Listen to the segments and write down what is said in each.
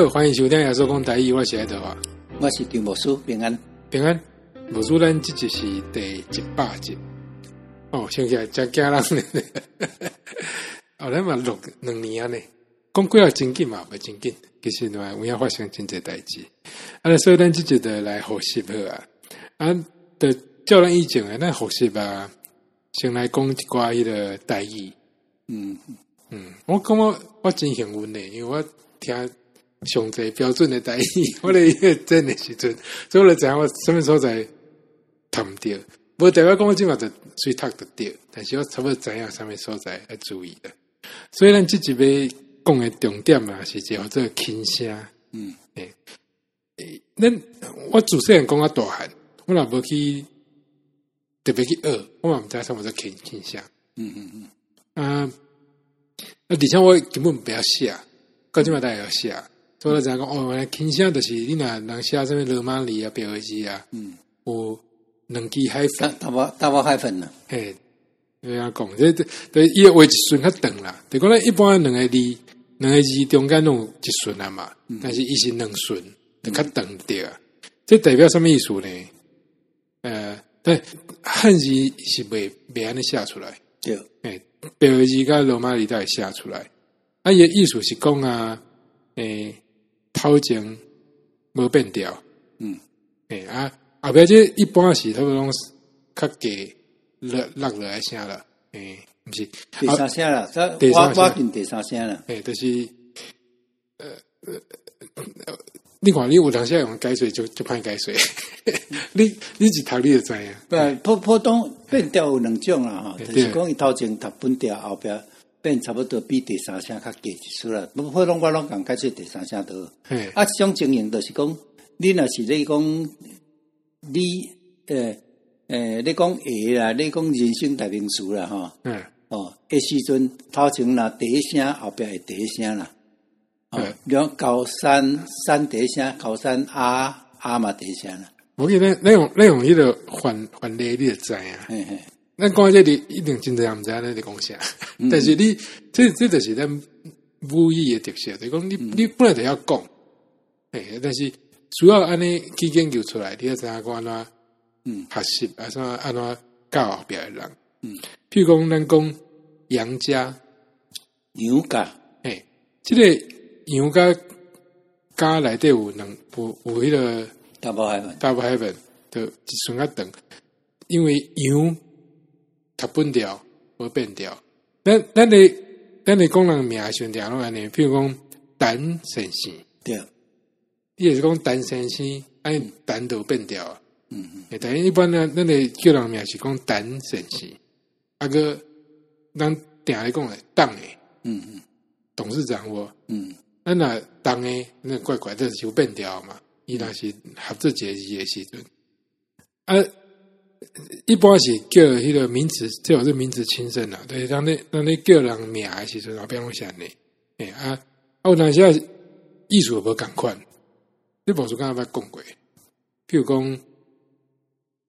好，欢迎收听亚洲公台语，我是爱德华，我是张牧师，平安。平安。牧师，咱这集是第一百集，哦，想起来真惊人，呢，后来嘛录两年啊呢，讲过了真紧嘛，不真紧，其实呢，有影发生真侪代志，啊，所以咱这集的来学习好啊，啊，的叫人以前啊，咱复习吧，先来讲一寡伊个台语，嗯。嗯，我感觉我真幸运呢，因为我听。上最标准的台语，我咧一个真的时阵，所以我知影我什么时候在读唔到，无代表讲我即嘛就水读得到，但是我差不多知影什么所在要注意的。所以咱即集要讲的重点嘛，是叫做轻声。嗯，诶诶，咱我自细汉讲啊大汉，我若无去特别去学，我嘛毋知什么叫轻轻声。嗯嗯嗯。啊，啊，而且我根本不要写，到即嘛大家要写。所以讲讲哦，轻声就是你若人写什么罗马里啊、标记啊，嗯，有两支海粉，大包大包海粉呢？嘿，这样讲，这这这伊诶话一顺较长啦。就讲咧，一般两个字，两个字中间拢一顺啊嘛，嗯、但是伊是两顺，就较长啲啊。嗯、这代表什么意思呢？呃，对，汉字是未未安尼写出来，对，诶，标记甲罗马里都会写出来。啊，伊诶意思是讲啊，诶、欸。头前无变调，嗯，诶啊，后壁这一般是他们拢较低落落落来声了，诶，毋是。第三声了，这我我进第三声了，诶，就是呃呃，你看你有当时用改水就就歹改水，你你一读你就知影，不，普普通变调有两种啦，吼，就是讲伊头前读本调，后边。变差不多比第三声较低一丝啦，不过拢我拢讲解说第三声多。嘿啊，这种情形就是讲，你若是咧讲你诶诶，你讲会啦，你讲人生代名词啦，吼。嗯。哦，迄时阵头前若第一声，后边会第一声啦。哦。比如高山山第一声，高山啊啊嘛第一声啦。我记得那种那种迄个反反例你就知啊。嘿嘿。咱讲这里一定真正毋知影咱在讲啥，嗯、但是你这这就是咱母语的特色，就是讲你、嗯、你本来就要讲，诶，但是主要安尼去研究出来，你要知影讲安怎，嗯，学习啊，什么安怎教后壁的人，嗯，譬如讲咱讲杨家、杨家，诶，这个杨家家内底有两有有迄个 double 就一顺啊长，因为杨。读本调无变调，咱咱的咱的讲人名选调拢安尼，比如讲陈先生，对，伊也是讲陈先生，哎，陈都变调啊，嗯嗯，但一般呢，咱的叫人名是讲陈先生，啊个咱定来讲诶，当诶，嗯嗯，董事长我，嗯，咱若当诶，那怪怪，这是有变调嘛，伊若是合作节日诶时阵，啊。一般是叫迄个名词，最好是名词轻声啦。对，当你当你叫人名的时阵，后边会写呢。哎啊，啊，有当时意思无共款。你无说刚才捌讲过，譬如讲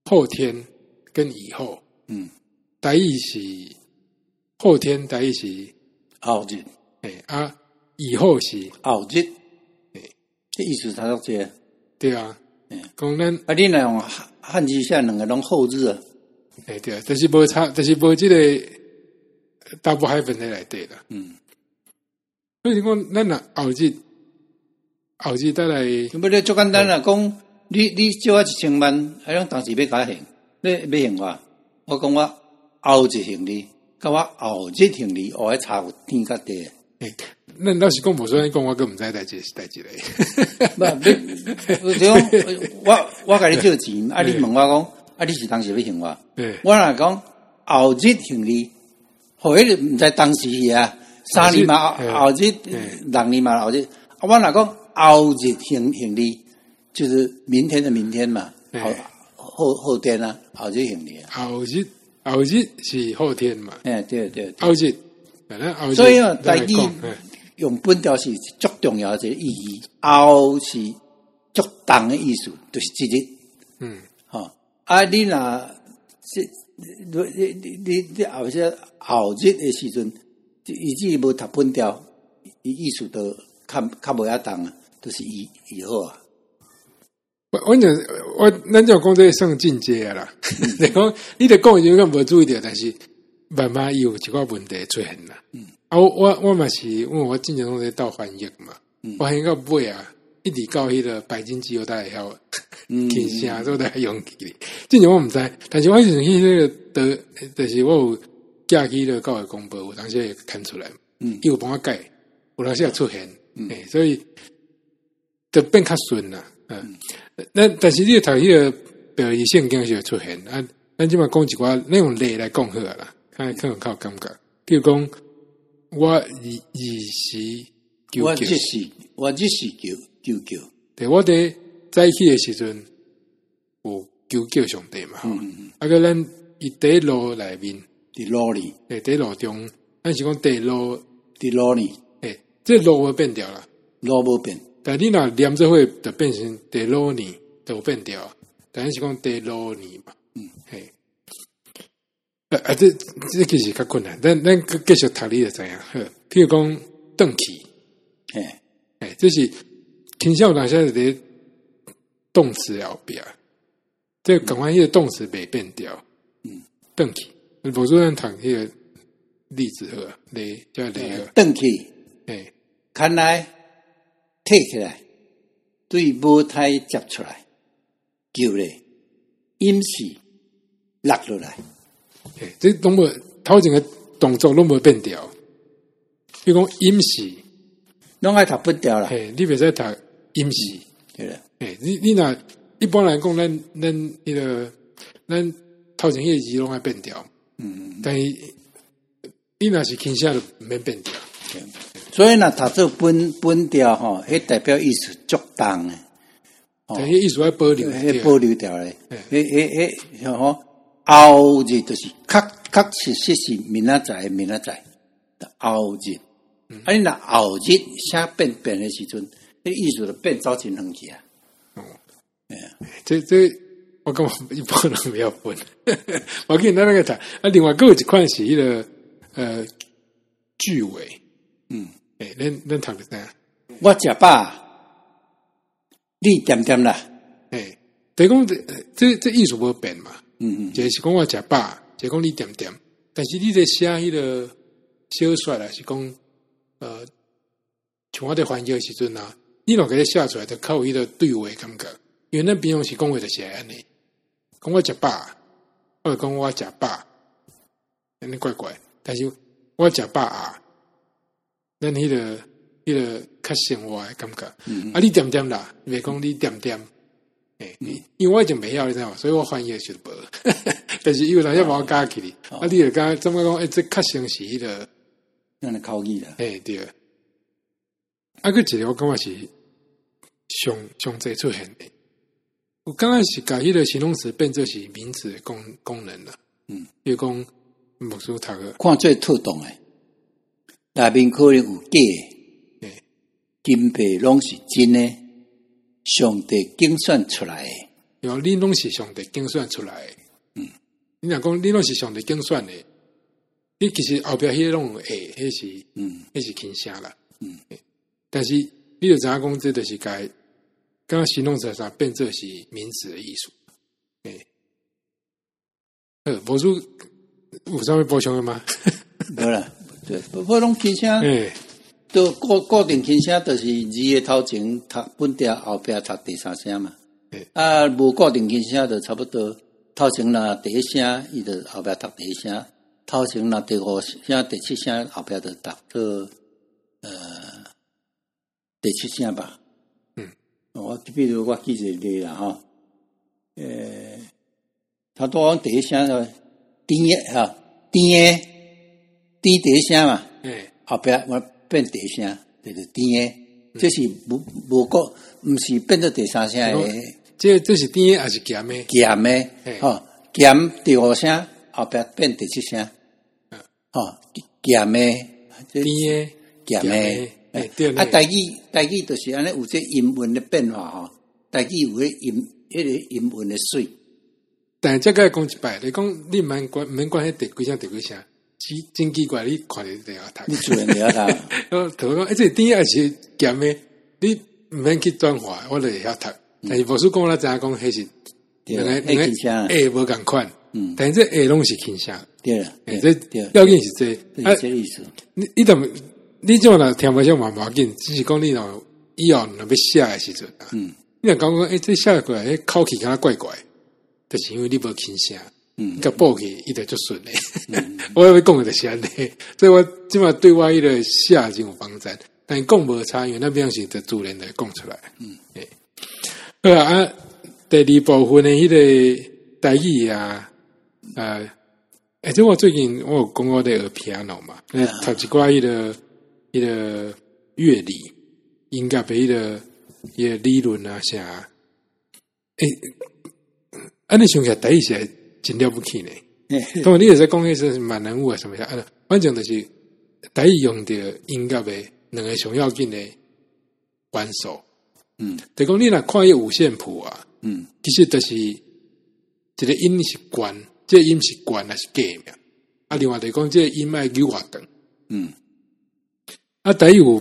后天跟以后，嗯，台语是后天，台语是后日。哎啊，以后是后日。哎，这意思差不多。对啊，嗯，讲咱啊，你那种。汉字写两个拢后日啊，哎对啊，但是无差，但是无这个 double hyphen 在内底啦。嗯，所以讲咱若后日后日带来，不咧足简单啦。讲你你借我一千万，还用当时要加还，你要还我，我讲我后日还你，甲我后日还你，我还差有天甲地。诶，那倒是讲无说，你讲我更毋知代志是代志咧。不，你 讲我我甲你借钱，啊，你问我讲，啊，你是当时要还我？我若讲后日还你，后日毋知当时啊，三年嘛后日，六年嘛后日，我若讲后日还还你，就是明天的明天嘛，后后后天啊，后日还你。后日后日是后天嘛？哎，对对，后日。所以啊，台语用本调是足重要的一个意义，后是足重的意思，就是即日。嗯，好啊，你若是你你你你后些后日的时阵，以至于无读本调，伊意思都较较无遐重啊。都、就是以以后啊。我我讲我咱就讲这个算进阶啦。你讲你得讲有点无注意点，但是慢慢有一个问题出现啦。嗯，啊，我我嘛是因为我经常拢在倒翻译嘛，翻译到尾啊，一直到迄个白金机油带还有听声都在用起。哩。进前我毋知，但是我以前去那个的，就是我有假期的教育公布，我当时也看出来，嗯，伊有帮我改，有当时也出现，嗯，所以就变较顺啦，嗯。那但是你读迄个表意性经就会出现啊，咱即嘛讲一寡那用例来讲好啦，看可能较有感觉。比如讲，我以以时求我即是我即是求求求，对我伫早起诶时阵有求求上帝嘛，嗯嗯嗯，啊个咱伫第路内面，伫路里，诶，第路中，咱是讲第路伫路里，诶，这路会变掉啦，路无变。但你若念做会就变成第罗尼，就变掉。但是讲第罗尼嘛，嗯，嘿，啊啊，这这其实较困难。咱咱继续读你就知影。呵，譬如讲邓启，哎，哎，这是倾向哪些的动词后边，这赶快迄个动词没变掉。嗯，邓启，我昨天读迄个例子呵，雷叫雷呵，邓启，哎，看来。摕起来，对母胎接出来，叫咧，阴时落落来。诶，这拢无头前个动作拢无变调。比如讲阴时，拢爱读不掉啦。诶，你别再读阴时，对啦。诶，你你若一般来讲，咱咱迄个咱头前个字拢爱变掉。嗯，但是你若是倾向就免变掉。所以呢，读做本本调吼，迄代表意思足重诶，哦，迄意思要保留，迄保留掉咧，迄迄迄吼后日就是确确实实是明仔载明仔载的后日，嗯、啊，你若后日写变变诶时阵，迄意思就变走真远去啊。哦，哎呀，这这我感觉一般人不要分，我给你那个读，啊，另外还有一款是迄个呃句尾，嗯。诶，恁恁读的啥？我食饱，你点点啦？诶，等于讲这这这意思无变嘛？嗯嗯，就是讲我食饱，就是讲你点点。但是你在写迄个小说啦，是讲呃，像我在翻译的时阵啊，你若给它写出来，就靠伊个对话感觉。因为咱平常时讲话就是安尼，讲我食饱，或者讲我食饱，安尼怪怪。但是我食饱啊。咱迄、那个、迄个较生活诶感觉，嗯嗯啊，你点点啦，袂讲你点点，嗯、因为我已经没要你知道吗？所以我翻译是无，但是因为人家把我加起哩，哦、啊，你又讲怎么讲？诶、欸，这较像是迄个，让你口语啦，诶、欸，对。啊，个一个我感觉是上上济出现的，我刚开始改迄个形容词变做是名词的功功能了，嗯，比如讲木书读个，看最特懂诶。内面可能有假的，金币拢是真的，上帝精选出来。的。有你拢是上帝精选出来。的，嗯，你若讲你拢是上帝精选的，你其实后边迄个拢有诶，迄是，嗯，迄是轻声啦，嗯，但是你就知影讲，这就是该刚刚形容词上变做是名词的艺术，诶，呃，无主有啥物补充的吗？没了。对，不过拢轻声，都固固定轻声，就是字的头前读本调，后边读第三声嘛。欸、啊，无固定轻声，就差不多头前那第一声，伊就后边读第一声；头前那第五声、第七声，后边就读个呃第七声吧。嗯，我比如我记一个啦哈，呃，他多第一声第一哈低。低低声嘛，欸、后边我变第声，就是低诶，这是无无过，毋是变做第三声诶。这这是低诶还是咸诶？咸诶，吼咸第五声，后壁变第七声，吼咸诶，甜诶减诶。啊，台语台语就是安尼有这音韵的变化吼，台语有迄音迄个音韵的水。但系这个讲一摆，你讲你免关免管迄第几声第几声。奇真奇怪，你看你怎样读？你主人怎样读？哦，头讲，而且第二是咸的，你毋免去转化，我就会晓读。但是无须讲，我知影讲，迄是两个两个下无共款。嗯，但是这下拢是轻声。对了，诶，这要紧是这，啊，这意思。你你怎么你这样听不上嘛？无要紧，只是讲你喏以后若要写诶时阵，嗯，你若讲讲，诶，这写过来，诶，口气敢若怪怪，就是因为你无轻声。嗯，个报起伊就足顺诶。我要讲诶就是安尼，所以我即码对我迄个写真有帮助。但讲无差，因为那边是就自然的讲出来。嗯，诶，好啊，第二部分的迄个台语啊，啊，诶、欸，这我最近我有讲我的学 piano 嘛，读一寡迄个迄个乐理，音乐的迄个伊个理论啊啥，诶、欸，安尼想起来第一是真了不起呢。当然你也在讲迄是满人物啊什么啥，啊，反正就是台语用的音乐的。两个上要紧的关手，嗯，就讲你若看伊五线谱啊，嗯，其实就是一个音是关，这个、音是关还是假？啊，另外就讲这个音脉有偌长，嗯，啊，台语有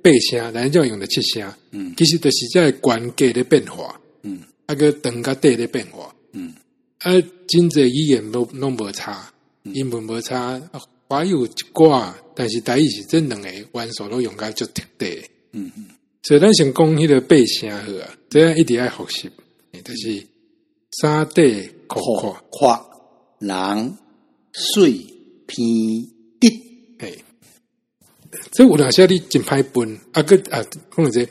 八声，咱就用的七声，嗯，其实就是这个关假的变化，嗯，啊个长甲短的变化，嗯，啊，真济语言拢拢无差，英文无差。华语有一寡，但是台语是这两个元素都用甲足特地。嗯嗯，所以咱先讲迄个八声好啊，这样一定爱复习。就是三地可跨跨人水偏滴，嘿，这有当时你真歹分啊个啊，可能这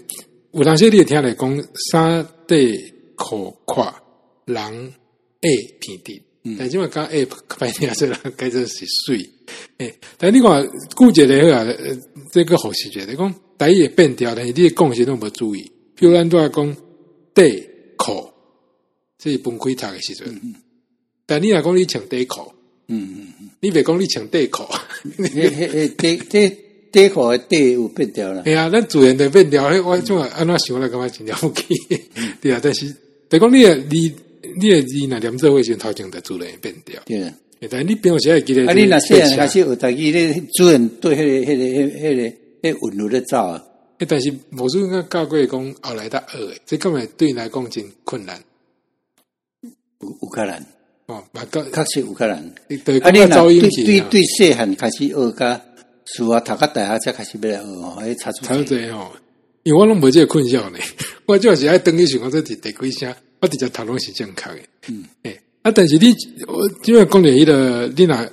有当时你听来讲三地可跨人爱偏滴。但今晚刚 app 发现这个该这是水，诶，但你看顾姐的话，这个好细节，你讲台语变调，但是你讲些都没注意，比如咱都要讲短裤，这是分开读的时阵，但你若讲你穿短裤，嗯嗯嗯，你别讲你穿短裤，诶诶诶，短短短裤的短有变调了，哎呀，咱主人的变调，我怎么按怎想来感觉真了不起，对啊，但是别讲你你。你诶字若念做会先头前的主人变掉，对。但你平常时会记得。啊，你若细汉开始学台语，你主人对迄个、迄个、迄、迄个、迄韵律咧走啊。但是无数人教过讲后来得学诶，这根本对你来讲真困难。有有可能哦，确实有可能。啊，你若对对对细汉开始学，甲书啊读到大学才开始要来学哦，诶，差出差侪哦。因为我拢无这个困扰呢，我就是爱等你想讲这第第几声。我直接讨论是正确的，嗯，诶、欸，啊，但是你，我因为讲的迄个，你若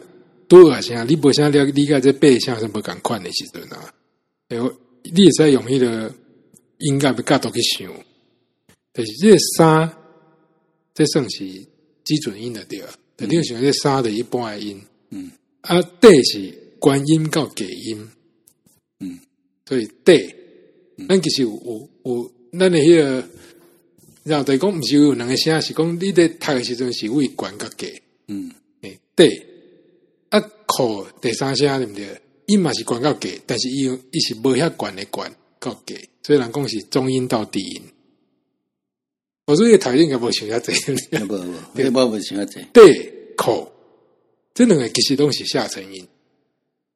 多啊啥，你无啥了理解这八声是无共款的时阵啊，诶、欸，你会使用迄个音乐的角度去想，但是这个三，这算是基准音的对啊，肯定选这三的一般诶音，嗯，啊，对是观音到假音，嗯，所以短，咱其实有有有，咱诶迄个。然后等于讲，毋是有两个声，是讲你咧读诶时阵是为悬甲低，嗯，诶，对，啊，靠第三声对不对？伊嘛是悬甲低，但是伊伊是无遐悬诶悬到低，所以人讲是中音到低音。我说个台语应该无想遐济，无无，对，无无想遐济。对，靠，即两个其实拢是下沉音，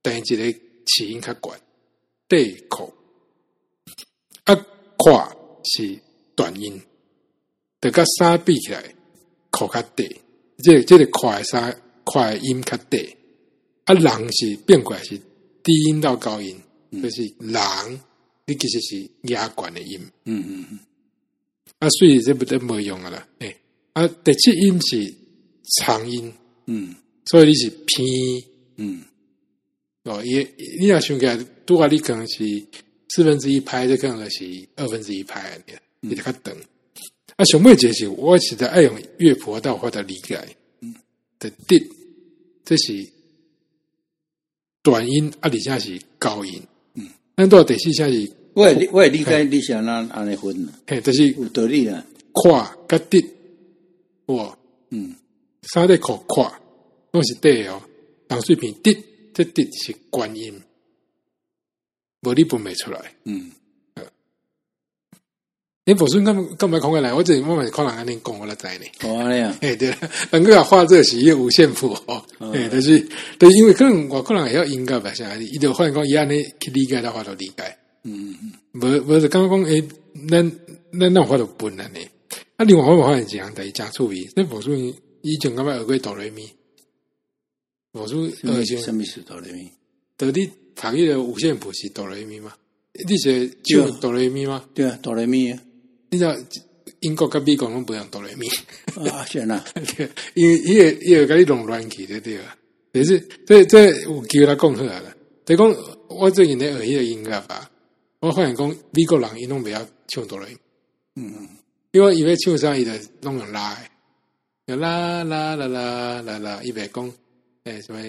但一个起音较悬，对，靠，啊，跨是短音。得甲三比起来，口较短，这这个快三快音较短，啊，人是变过来是低音到高音，嗯、就是人，你其实是压管的音，嗯嗯嗯，啊，所以这不得没用啊啦，诶、欸，啊，第七音是长音，嗯，所以你是偏，嗯，哦，也你要想起来，拄啊，你可能是四分之一拍，这可能是二分之一拍，你得较长。啊，上尾一个我实在爱用乐谱到我的理解，嗯，的滴，这是短音，啊，底下是高音，嗯，那到第四下是，我我理解你想按按呢分呢，嘿，就是有道理啊，跨甲滴，哇，嗯，三个口跨，拢是对哦，当水平滴，这滴是观音，无你分袂出来，嗯。你不是咁咁没空过来，我这里慢慢看人安尼讲，我来知呢。哦，那样，哎，对了，能够画这是一个五线谱哦，哎，但是，对，因为 可能我可能也要音乐吧，像伊就换讲伊安尼去理解的话，都理解。嗯嗯嗯，无无是刚刚讲，哎，那那那话都笨了呢。啊，另外我发现一样，第一讲注意，那魔术以前干嘛学过哆来咪？魔术呃，什么是哆来咪？到你读迄个五线谱是哆来咪吗？你是就哆来咪吗？对啊，哆来咪。你知道英国跟美国拢不用哆来咪啊？是啊，因为伊个伊个甲你弄乱去的对啊。也是这这有机会来讲好了。等于讲我最近在学迄个音乐吧，我发现讲美国人伊拢不要唱哆来咪。嗯嗯。因为伊为唱上伊的拢用拉，有啦啦啦啦啦啦，伊袂讲诶什么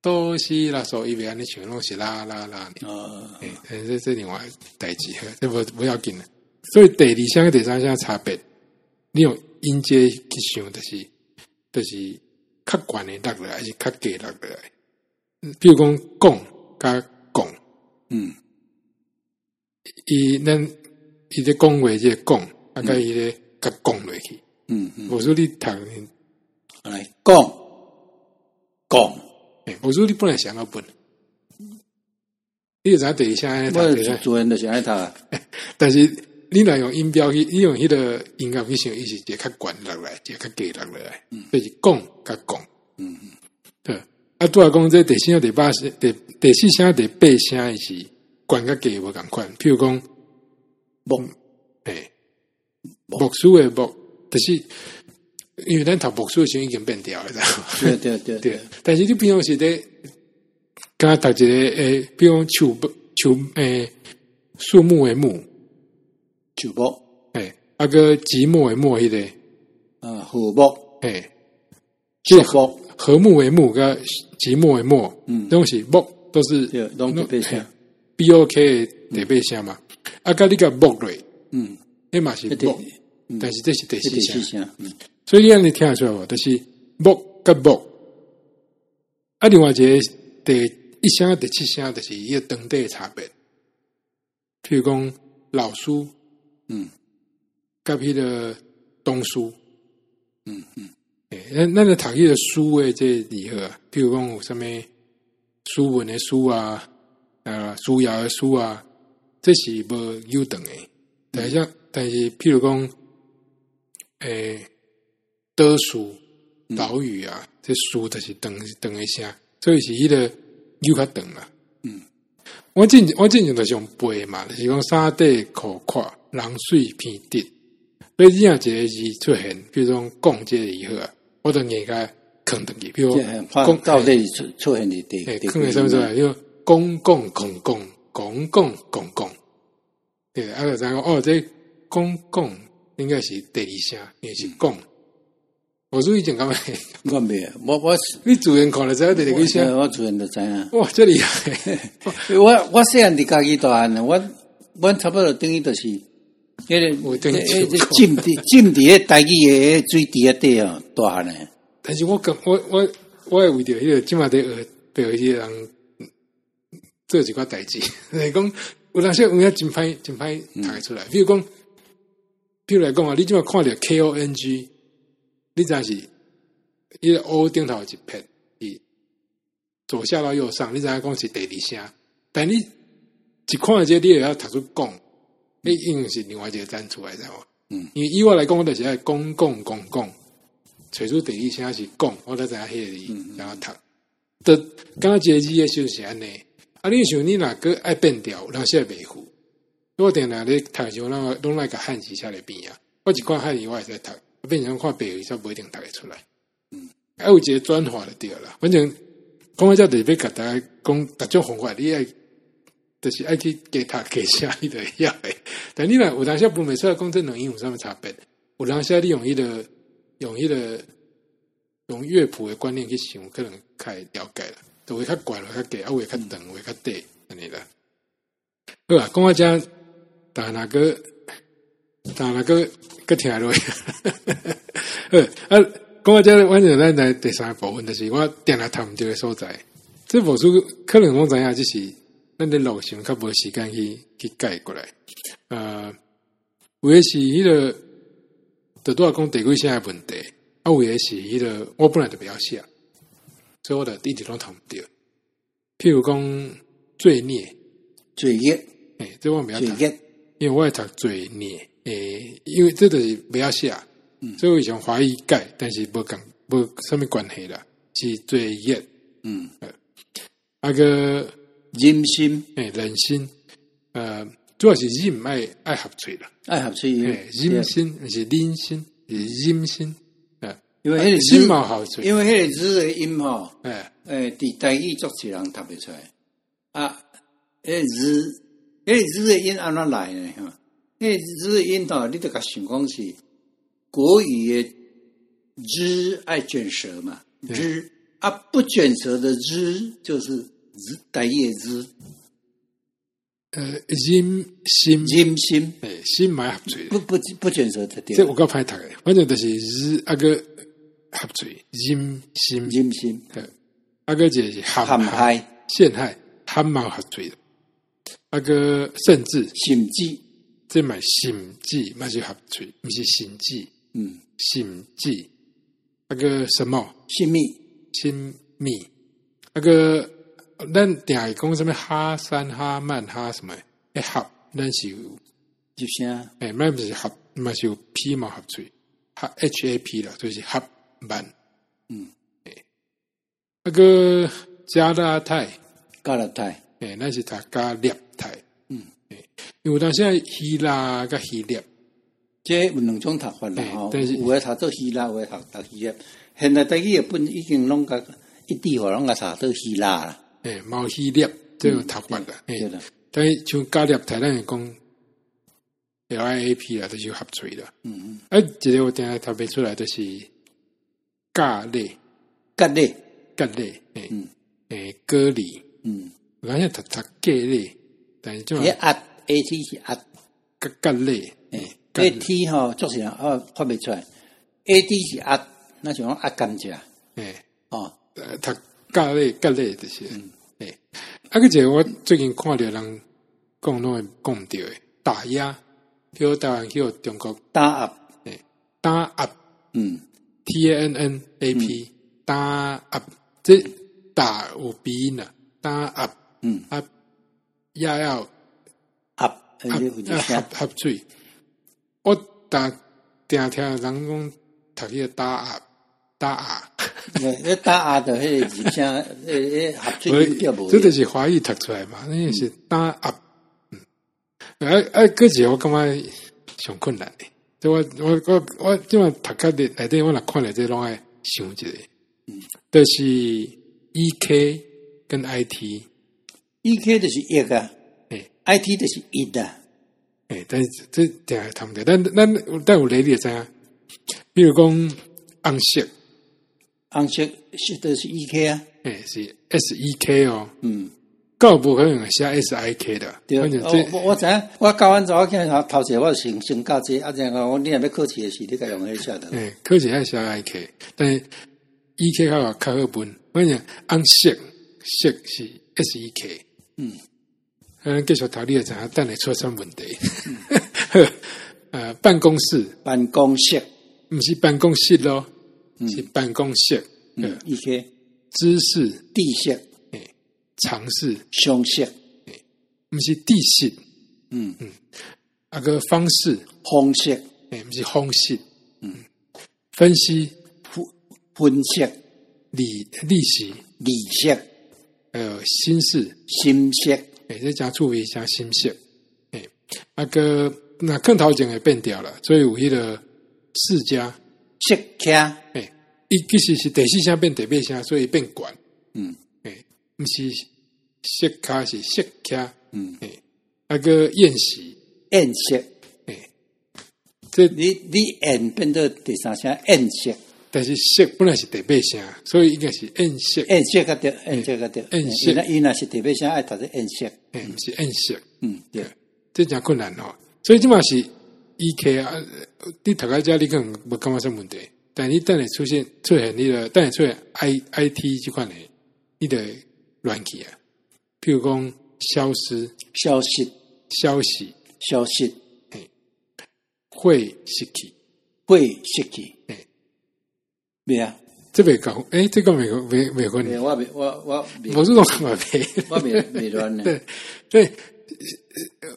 哆西拉嗦，伊袂安尼唱拢是啦啦啦。哦，诶，这这另外代志，这不不要紧了。所以第二声跟第三声差别，你用音阶去想，就是就是较悬的落来，还是较低落来？比如讲讲加讲，嗯，伊咱伊在讲话就讲。大概伊咧甲讲落去，嗯嗯，我说你读，来讲。讲，诶，我说你本来想要笨，你就第一声，我主人的想爱读，但是你若用音标去，你用迄个音乐去想，伊是一个较悬落来，一个较低落来，嗯，就是讲甲讲，嗯。嗯，对，啊，拄仔讲这第四声、第八声、第第四声、第八声是悬甲低无共款，譬如讲木，诶。木书的木，就是因为咱读木书的时候已经变调了，对对对 对。但是你比方是咧，刚刚读一个诶，比方树木树诶，树木为木，树木诶，啊个寂寞为木迄个，啊和木诶，即和和睦为木，个寂寞为木，嗯，东西木都是拢特别像，B O K 特别像嘛，啊个你个木类，嗯，迄嘛是木。但是这是第四声，嗯，所以你安尼听得出来无？就是木甲木，啊，另外一个第一声、第七声，就是伊个长短的差别。譬如讲老书，嗯，甲迄个东书，嗯嗯，诶，那那个读迄个书诶，这如何啊？譬如讲有啥物书文的书啊，啊，书谣的书啊，这是无有长诶。但是，但是，譬如讲。诶，德书、岛屿啊，这书都是等等一下，所以是伊个又较等啦。嗯，我进我进前就是用背嘛，就是讲三底裤阔，人水偏滴。所以这样一个字出现，比如讲讲这个以后啊，我比如讲到底出出现的地，诶，坑的什么什么，就公共公共公共公共，对，啊哦，这公共。应该是第二声，也是讲。我干嘛？我没，我我你主人看了之后，第二声，我主人就知啊。哇，这厉害！我我细汉伫家己大汉，我我差不多等于就是，迄个我等于浸伫浸伫个台语个水底下底啊，大汉呢。但是我跟我我我也为着迄个今嘛在学背一些人做几挂代志，来 讲有当时有影真歹真歹读出来，比如讲。比如来讲啊，你今麦看到 K O N G，你知影是一个 O 顶头一撇，伊左下到右上，你知影讲是第二声，但你一看到这个，你也要读出讲，你应用是另外一个站出来，知无？嗯，因为以我来讲，我就是爱公共公共，找出第二声是讲，我才知影迄个字，然后读。的刚刚这个字也就是安尼，啊，你想你哪个爱变调，然后写袂符。我定来咧读就那个拢来个汉字下来变啊！我一看汉字我也在读，变成看白语就不一定读得出来。嗯，还有一个转化的对了，反正讲话叫特别简单，讲各种方法，你爱就是爱去给他给下一个要诶。但你若有当下不每次来讲这两音有啥物差别？有当下你用伊个用伊个用乐谱的观念去想，可能较了解了，就会较悬，会较低，啊会较长，会较短，安尼啦。好啊，讲话讲。但那个，但那个，个听落，呃，啊，讲我这，反正咱在第三部分，就是我点来谈这个所在。这部书可能讲怎样，就是咱的路线较无时间去去改过来。呃，有的是迄个，就拄仔讲第几声的问题，啊，有的是迄个，我本来就不要写，所以我的一直拢谈不掉。譬如讲罪孽，罪孽，诶，这我不要谈。因为我爱读罪孽，诶，因为这个是不要写，嗯，所以我以前华语改，但是不讲不什么关系啦，是罪孽，嗯，啊个忍心，诶，人心，呃，主要是忍爱爱合嘴啦，爱合嘴，诶，忍心是忍心，是忍心，啊，因为迄个心嘴，因为迄个字的音吼，诶，诶，伫台语作词人读不出来，啊，迄个字。诶，日的音安怎来呢？哈，诶，日的音吼，你得甲想讲是国语的日爱卷舌嘛，日啊不卷舌的日就是日带叶日。呃，音心音心，诶，心蛮合嘴，不不不卷舌的。这我够歹读诶，反正就是日啊个合嘴，音心音心，啊个就是含含海陷害含蛮合嘴的。那个甚至心悸，这买心悸，那就合嘴，不是心悸。嗯，心悸。那个什么？心密，心密。那个，咱定系讲什么哈山哈曼哈什么？哎，合，咱是有，就声。哎，那不是合，那是有 P 嘛合嘴，合 H A P 啦，就是合曼。嗯，诶，那个加拉泰，加拉泰。诶，那是他加列泰，嗯，诶，因为当现在希腊甲希腊，这有两种读法啦，吼，但是有诶读做希腊，有诶读读希腊。现在台语日本已经拢甲一地方拢甲查做希腊啦，诶，毛细粒这种读法啦，诶，但是像加粒台咱讲 L I A P 啦，都是合嘴啦，嗯嗯，诶，一个我等下读不出来，的是咖喱，咖喱，咖喱，诶，诶，咖喱，嗯。我现在读读咖喱，但是就啊，A T 是啊，咖咖喱，诶，A T 哈，做啥啊？发不出来，A D 是啊，那就讲啊甘蔗，诶，哦，读咖喱咖喱这些，诶，啊个个我最近看到人讲拢会讲唔到诶，打压，叫台湾叫中国打压，诶，打压，嗯，T A N N A P，打压，这打有鼻音啊，打压。嗯，啊，也要合合合合嘴。我打听听人讲，读迄个打压打啊，那的迄个字声，诶诶，合嘴叫无。这就是华语读出来嘛，那是打压。嗯，哎哎，个字我感觉上困难的。就我我我我，因为读个的内底，我来看了这拢爱想一下。嗯，就是 E K 跟 I T。E K 就是一啊，诶，I T 就是一的，诶，但是这点还谈不得，但但但有雷点在啊，比如讲红色，红色是的是 E K 啊，诶，是 S E K 哦，嗯，搞不可能写 S I K 的，对，我我知，我教完之后，今头头前我先先教这，啊，这样我你若要考试的时，你该用那写的，诶，考试还写 I K，但是 E K 较较好分，我讲红色色是 S E K。嗯，嗯，继续讨论一下，带来出什么问题？嗯、呃，办公室，办公室，不是办公室咯，嗯、是办公室。嗯，一些知识，地识，诶，常识，常识，诶，不是地势。嗯。嗯，那个方式，方式，诶，不是方式。嗯，分析，分分析，利利息，利息。还有心事、心息，哎，再加注意一下心息，哎，那个那更头前也变掉了，所以有迄个世家释迦，哎，伊其实是第四声变第八声，所以变管，嗯，哎，毋是色卡是色卡，嗯，哎，那个宴席宴席，哎，这你你演变到第三声宴席。但是色本来是第八声，所以应该是宴席，宴席个对，宴席个对。暗色，伊若是第八声，爱读是暗色，诶，毋是宴席。嗯，对，这诚困难哦。所以即嘛是 E K 啊，你读个家你可能无感觉什问题，但你等下出现出现你的，等下出现 I I T 这块的，你的软体啊，譬如讲消失、消息、消息、消息，诶，会失去，会失去，诶。没啊，这边讲，诶，这个没没没分。我没我 我，我是讲没，我没没乱 的。对对，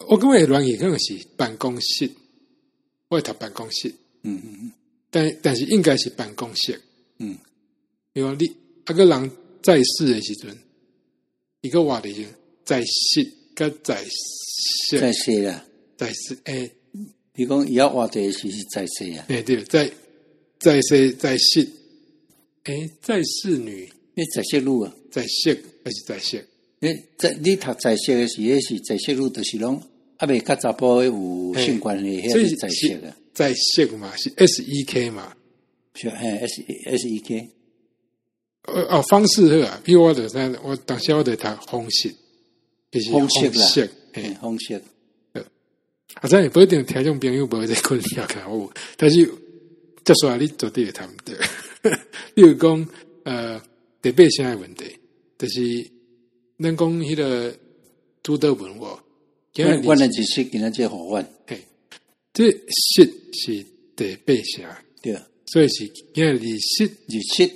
我感觉软语可能是办公室，我读办公室，嗯嗯嗯，但但是应该是办公室，嗯，因为你啊个人在世的时阵，一个话的就在世，个在世，在世啦，在世，诶，你讲以后话题是是在世啊，诶对，在在世在世，诶，在世女，你在世路啊，在世还是在世？诶在你读在世的时，也是在世路，就是拢阿未甲查甫有性关系，迄是在世的，在世嘛是 S E K 嘛，是诶 S S E K，呃哦方式好啊，比如我的在，我当时我的读方式，就是方式啦，诶方式，啊，咱也不一定听众朋友无在困扰看我，但是就说你绝对会谈唔对，比如讲呃得背啥个问题，就是。能讲迄个朱德文我，阮阮的知识今仔只互阮，嘿，这识是第八声，对，所以是今日历史历史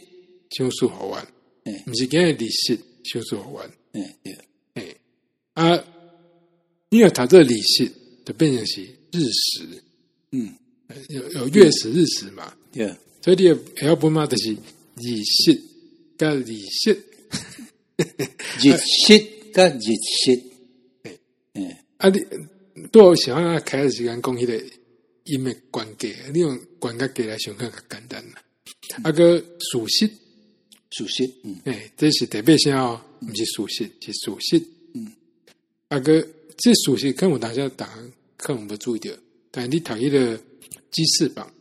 上述互阮，诶，毋是今日历史上述互阮，诶，对，诶，啊，因为读这历史就变成是日食，嗯，有有月食日食嘛，对，所以你也要不嘛，就是日食跟日食。日食跟日食，诶，啊，你都我想要开始时间讲迄个音的关系，你用关系来想更较简单啦。啊个属实，属实，嗯，诶，这是特别声哦，毋是属实，是属实，嗯，啊个这属实，可能有当下答案可能无注意到，但你读迄个记事榜，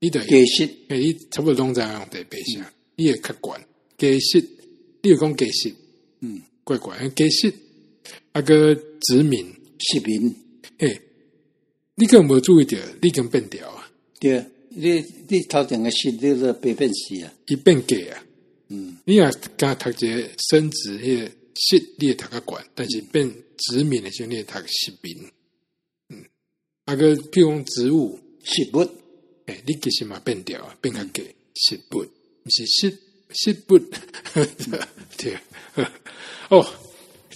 你得解释，诶，你差不多拢知影用特别声，你会较悬。解释。你有讲解释，嗯，怪怪，解释那个殖民殖民，诶，你可能无注意到，你已经变调啊？对，你你头顶个失，你个变变词啊，伊变假啊，嗯，你若刚读一个生殖，迄个释你也读较悬，但是变殖民的时候你也读失民，嗯，那个譬如讲植物。食物，诶，你其实嘛变调啊，变较假，植物。毋是释。是不，对，哦，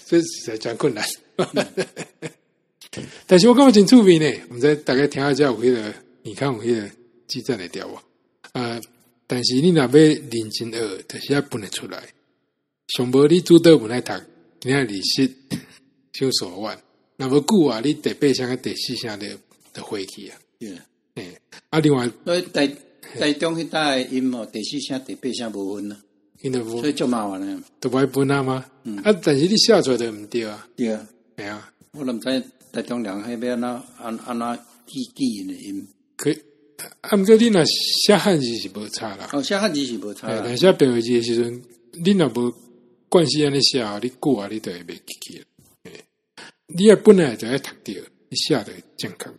这实在讲困难。但是我感觉真趣味呢，我们在大概听下这有迄个，你看有迄个记载来调啊，啊，但是你若要认真学，就是要分得出来。上无你主导文来读，你看历史就说完，那么久啊，你第八声甲第四声的的回去啊，对，诶，啊，另外，所以在在中迄带音哦，第四声、第八声无分啊，所以就麻烦了，都不会分啊吗？嗯，啊，但是你写出来都毋对啊，对啊，系啊，我谂在台中两海边那安安那记记音的音，可以，啊，毋过你若写汉字是无差啦，哦，写汉字是无差，但写标字的时阵，你若无惯势安尼写，你久啊，你都会袂记起，你也本来就爱读着，你写的健康，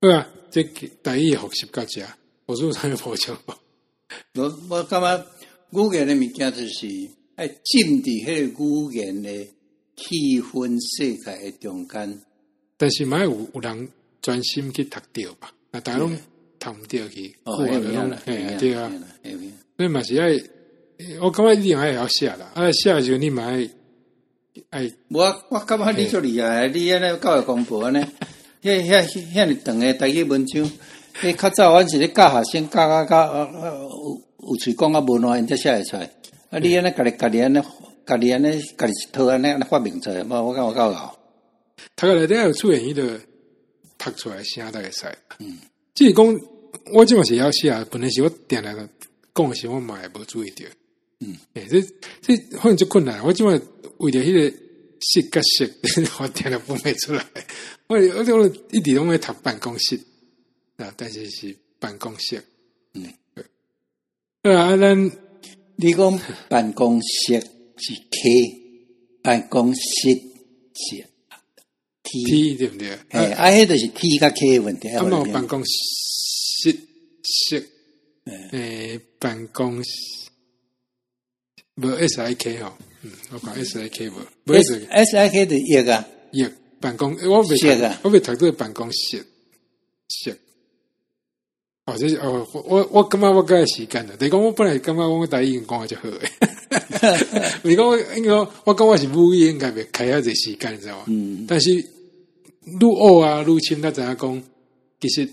对啊，这台语学习到遮。我说啥也不讲。我我感觉语言的物件就是爱浸伫迄个语言的气氛世界的中间。但是嘛有有人专心去读掉吧？那大家拢读唔掉去。哦，哎呀，对啊。所以嘛是爱，我感觉一定爱要写啦。啊，写的时候你嘛爱爱。我我感觉你做厉害，你安尼教育公布安尼，遐遐遐尔长的台语文章。诶，较早阮是咧教学生教教教，啊啊有有喙讲啊无喏，因才写会出来。啊，你安尼家己家己安尼，家己安尼家己一套安尼安尼发明出来，无我感觉够好。读个内底有出现伊个读出来声，大概使。嗯，即是讲我即嘛是要写，本来是我定来个讲诶时，我嘛会无注意着。嗯，诶，这这反正就困难。我即嘛为着迄个识甲识，我定来分袂出来。我我我一直拢在读办公室。啊！但是是办公室，嗯，对啊，咱你讲办公室是 K，办公室是 T，对不对？哎，啊，迄个是 T 加 K 的问题。啊，冇办公室室，诶，办公室无 S I K 吼，嗯，我讲 S I K 无，S S I K 的一个一办公，我未读，我未读这个办公室室。哦，这是哦，我我我感觉我改时间了。等于讲我本来感觉我台语讲话就好诶。你讲我，应该我讲我是母语，应该袂开遐济时间，你知道吗？嗯。但是愈学啊愈深，咱知影讲，其实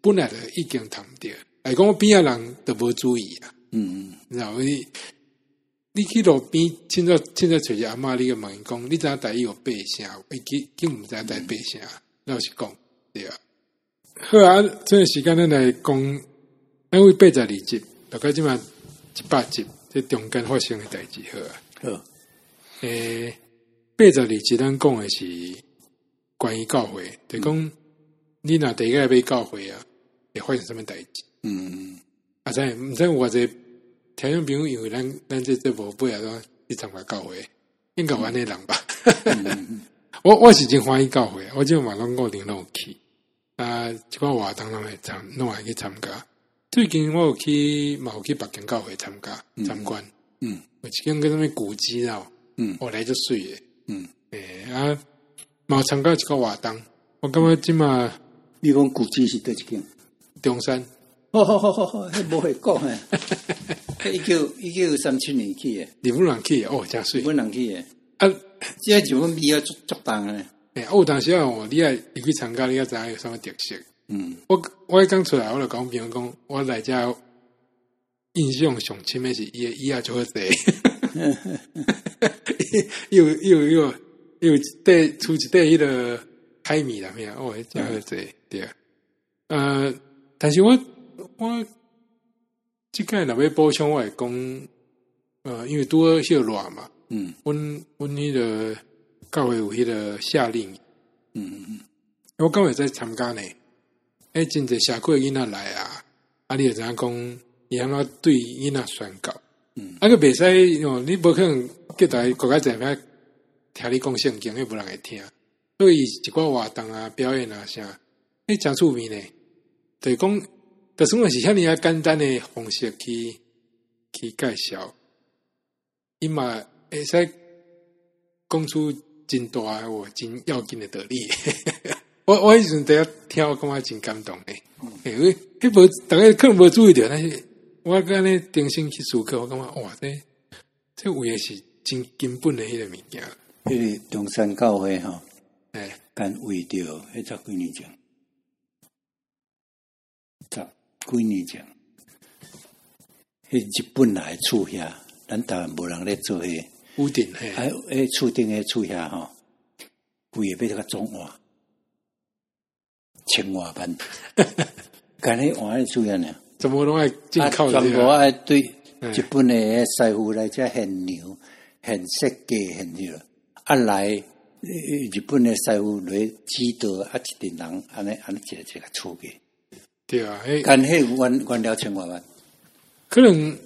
本来就已经通着。来讲我边仔人都无注意啊。嗯嗯。然后你你去路边，凊彩凊彩找一阿嬷，你个问伊讲，你知影台语有八声？伊记记毋知影台八声？老实讲，对啊。好啊，这段时间咱来讲，因为八十二集，大概即满一百集。这中间发生的代志，好啊。好，诶、欸，八十二集咱讲的是关于教会，就讲、嗯、你若第一个被教会啊，会发生什么代志？嗯，啊，在毋知我这听众朋友，因为咱咱这这无辈啊，去参加教会，应该安尼人吧？嗯、我我是真欢喜教会，我就马上固定拢去。啊，即个活动拢会参，拢会去参加。最近我有去，嘛有去北京教会参加参观，嗯，我去跟跟他们古迹啊，嗯，我来就水诶，嗯，诶啊，嘛有参加一个活动，我感觉即嘛，你讲古迹是对一间？中山，好好好好好，无会讲诶，一九一九三七年去诶，你不能去哦，真水，不能去诶，啊，现在就讲比较足足当诶，诶，我当时啊，你爱你去参加，你要知影有什么特色？嗯，我我一刚出来，我就讲朋友讲，我来家印象上深的是伊伊啊就好济，又又又又带出一带迄个海米啦，咩哦，真好济对啊。呃，但是我我即个若要补充，我会讲，呃，因为拄许热嘛，嗯，阮阮迄个教会有迄个夏令营，嗯嗯嗯，我刚会在参加呢。诶，真济社区的囡仔来啊！啊，你会知影讲，伊安怎对囡仔宣告？嗯，啊，个袂使哦，你无可能叫大家国家在遐听你讲圣经，又无人会听。所以一寡活动啊、表演啊啥，诶，真趣味呢。就是讲，就算是遐尔啊简单的方式去去介绍，伊嘛会使讲出真大话、真要紧诶道理。我我以前第一听，我感觉真感动诶，因为迄无大家可能无注意到，但是我刚才定心去思考，我感觉哇，这这有也是真根本诶迄个物件。迄个中山教会吼，诶，干为着迄十几年前，十几年前，迄日本来厝遐，咱台湾无人咧做迄屋顶，还有诶厝顶诶厝遐吼，规个被这个装潢。千外万，干你换嚟做样呢？怎么拢爱进口的？全部爱对日本诶师傅来遮现牛、现设计、现牛，啊来日本的师傅来指导啊，一群人安尼安尼一个一个厝嘅。对啊，干迄换换了千万万，可能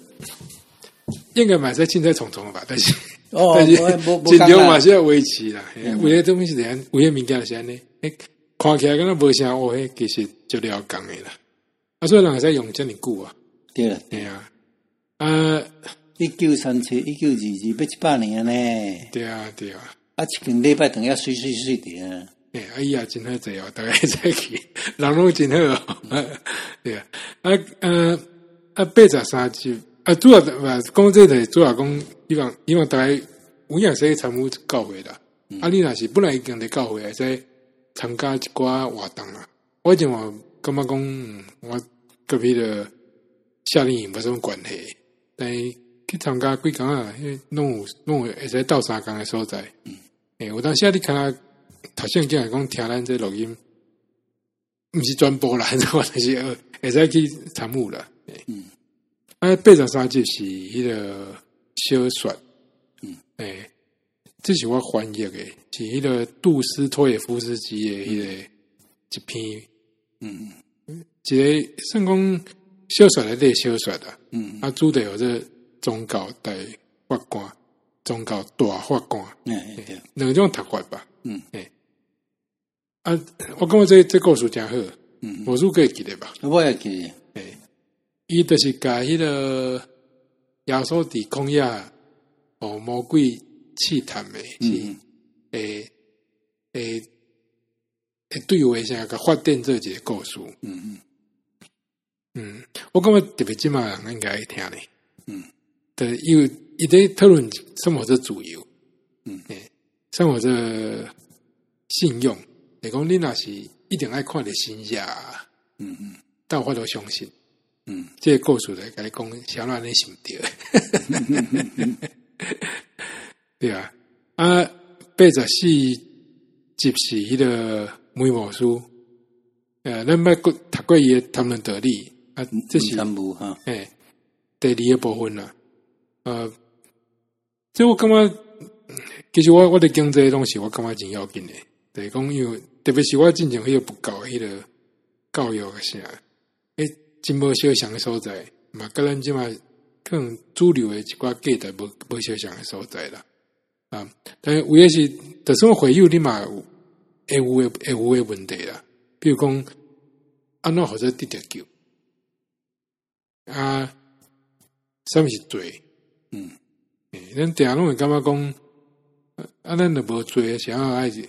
应该买在青菜虫虫吧，但是哦，但是尽量嘛是要维持啦。为了东西是安，为了物件是安尼。看起来敢若无啥哦，迄其实就了讲诶啦。啊，所以人会使用遮尔久啊。对了，对啊。啊，一九三七、一九二二，八七八年呢。对啊，对啊。啊，一个礼拜等下水水水的。啊，哎呀，真好济哦，大家再去，人拢真好哦。对啊，啊，呃，啊，八十三集啊，主要话讲这个，主要讲希望希望大家有影使参与教会啦。啊，你若是本来已经伫教会，会使。参加一寡活动啊！我以前话感觉讲，我隔壁的夏令营无什么关系，但是去参加几工啊，因为拢有拢有会使斗相共诶所在。嗯，诶，有当时啊，你看啊，头先讲讲听咱这录音，毋是转播啦，或者是会使去参悟啦。嗯，啊，八十三集是迄个小说。嗯，诶。这是我翻译诶，是迄个杜斯托耶夫斯基诶迄个一篇，嗯，一个算讲小说来对小说的，嗯，啊，主题有这宗教大法官，宗教大法官，嗯，两种读法吧，嗯，诶，啊，我感觉这这故事真好，嗯，魔术可以记得吧？我也记得，诶，伊著是甲迄个耶稣伫空野哦魔鬼。试探诶，是诶诶诶，对我一下个发电这节故事，嗯嗯。嗯，我感觉特别起码人应该爱听嘞，嗯，对，因为一堆讨论生活者自由，嗯，诶，生活者信用，你讲你那是一定爱看的心下，嗯嗯，但我都相信，嗯，这个故事来跟你讲，小让你信对，对啊，啊，八十四集是迄个梅莫书，呃，咱捌过读过伊个谈论道理，啊，这是哈，诶，第二个部分啦，呃。这我感觉，其实我我的经济东西，我感觉真要紧的。对，讲因为特别是我进前迄个不够迄个教育个啥，诶，真无相像的所在，嘛，跟咱即马可能主流的一寡价值无无相像的所在啦。啊，但是有些是，就算会有你嘛有会有会有会有问题啦。比如讲，安怎或者得着救啊，什么是对？嗯。咱定拢会感觉讲，啊，咱都无做，想要爱认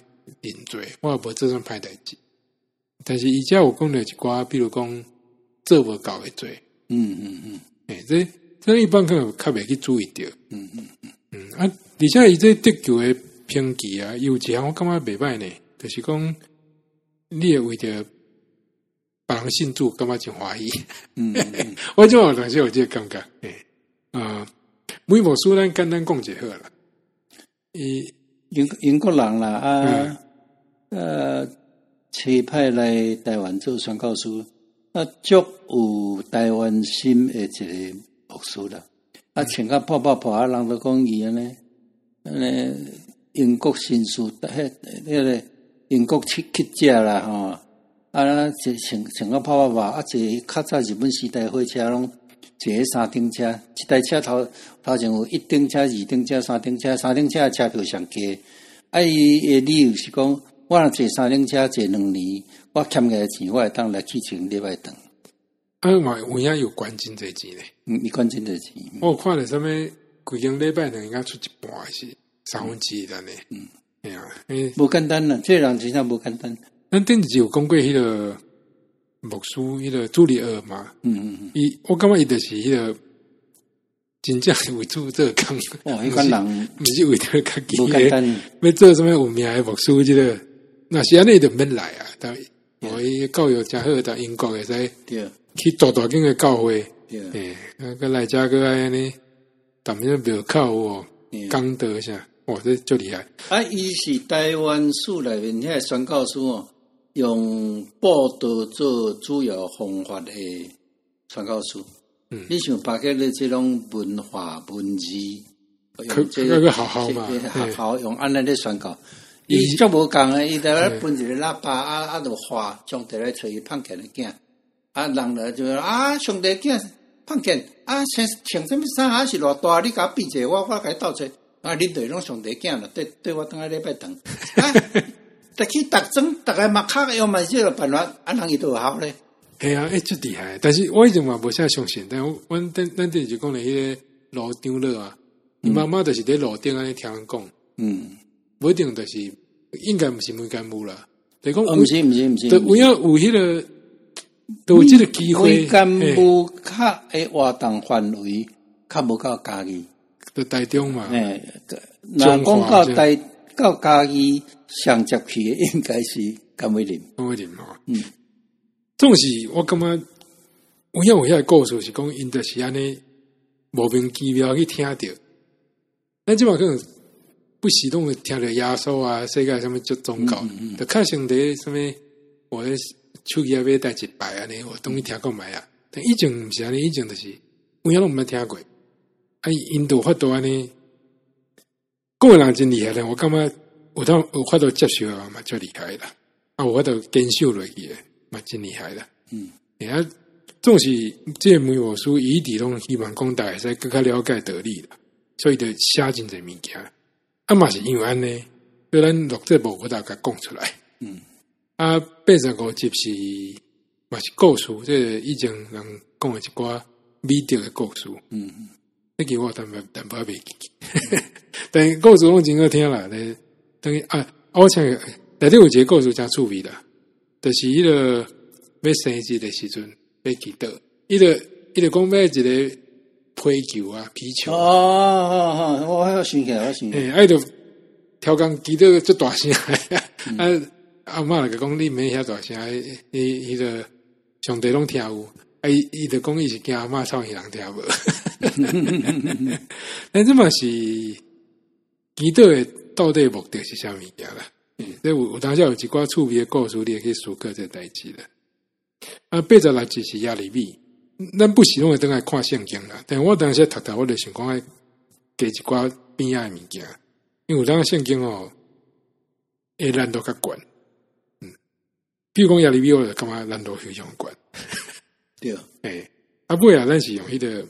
罪，我也无做啥歹代志。但是伊遮有讲了一寡，比如讲做无够的罪，嗯嗯嗯，诶，这这一般可能较袂去注意着，嗯嗯嗯嗯。啊，而且伊这得救的评级啊，有一项我感觉袂歹呢，就是讲你会为着别人信主，感觉真欢喜。嗯，嗯 我就有当时有这个感觉，诶，啊。每部书咱简单讲就好了。伊英英国人啦啊，嗯、呃，指派来台湾做宣教书，啊，足有台湾心的一个牧师啦。啊，穿甲破破破啊，人都讲伊安尼，安尼英国新书，迄迄个英国乞乞者啦吼，啊，即穿穿甲破破破啊，即较早日本时代火车拢。坐三顶车，一台车头头前有一顶车、二顶车、三顶车，三顶车的车票上低。啊，伊诶理由是讲，我若坐三顶车坐两年，我欠个钱，我会当来去请礼拜堂。啊，嘛有影有关真济钱咧？嗯，伊关真济钱。我看了什么规间礼拜堂应该出一半是三分之一的呢？嗯，哎呀，诶，无简单啦，这人真正无简单。咱顶一有讲过迄个。牧师，迄个朱利尔嘛，嗯嗯嗯，伊我感觉伊著是迄个真正是为主做工，哦，一般人毋是为着家己诶，要做什么有名诶牧师，即个那是安尼就免来啊。但我伊教育诚好，到英国会使去大大间诶教会，诶，啊，个来遮个安尼，当面庙口哦，讲道啥，哇，这足厉害。啊，伊是台湾书内面遐宣教书哦。用报道做主要方法的传教书，嗯，你想把个的这种文化文字，用这个好好嘛，好好用安尼的宣告，伊足无共诶，伊在那分一个喇叭啊啊，就话上帝来找伊碰见的囝，啊，人了就啊，上帝囝碰见啊，穿穿什么衫？啊，是偌大，你甲我比者，我我甲伊斗者，啊，你对拢上帝囝了，对对我当下礼拜堂。得去特征，大概马卡要买这个办法，安人伊都好咧。系啊，诶，真厉害！但是我以前嘛无啥相信，但我我等等阵就讲了，迄个路张了啊，伊妈妈就是伫路顶安尼听人讲，嗯，不一定就是应该毋是每间屋啦。就讲毋是毋是毋是，就有影有迄个，都有即个机会。每间屋较诶活动范围较无够家己，就台中嘛。诶，那讲到台到家己。上接去应该是甘伟林，甘伟林嘛。嗯，总是我感觉，有影有影诶故事是讲，因着是安尼莫名其妙去听着，咱即嘛可能不时拢会听着耶稣啊，世界什么做宗教，就较像伫什么我咧手机啊买带一摆安尼，我当伊听过买啊。但以前毋是安尼，以前就是我遐拢毋捌听过。啊，印度法度安尼，个人真厉害咧，我感觉。有通有法度接受啊，嘛就厉害啦！啊，有法度坚守落去，嘛真厉害啦。嗯，啊，总是这每部书伊伫拢希望讲大家使更加了解道理啦，所以就写真侪物件。啊嘛是因为安尼，所以咱录这部我大家讲出来。嗯，啊，八十五集是嘛是故事，这个、以前人讲诶一寡美德的故事。嗯嗯，那个我淡薄淡薄袂记，但故事拢真好听啦。等于啊，我想内底有一个故事真趣味的，就是迄个要生日的时阵要祈祷，伊个伊个讲要一个皮球啊，皮球。哦哦哦，我还要想起来，我想起来。哎，爱着调工机都这大声，啊 阿嬷来讲，你免遐大声，伊迄个上帝拢听有，啊伊伊着讲伊是惊阿嬷吵伊人听无。但这嘛是祈祷的到底目的是啥物件啦？所以有有当下有一寡趣味诶故事，你也可以思考这代志啦。啊，八十六集是亚利米，咱不时拢会倒来看圣经啦。但我当时读读，我就想讲爱加一寡边仔的物件，因为有当圣经哦，诶难度较悬。嗯，比如讲亚利米，我就感觉难度非常悬。对，诶、欸，啊，不啊，咱是用迄、那个，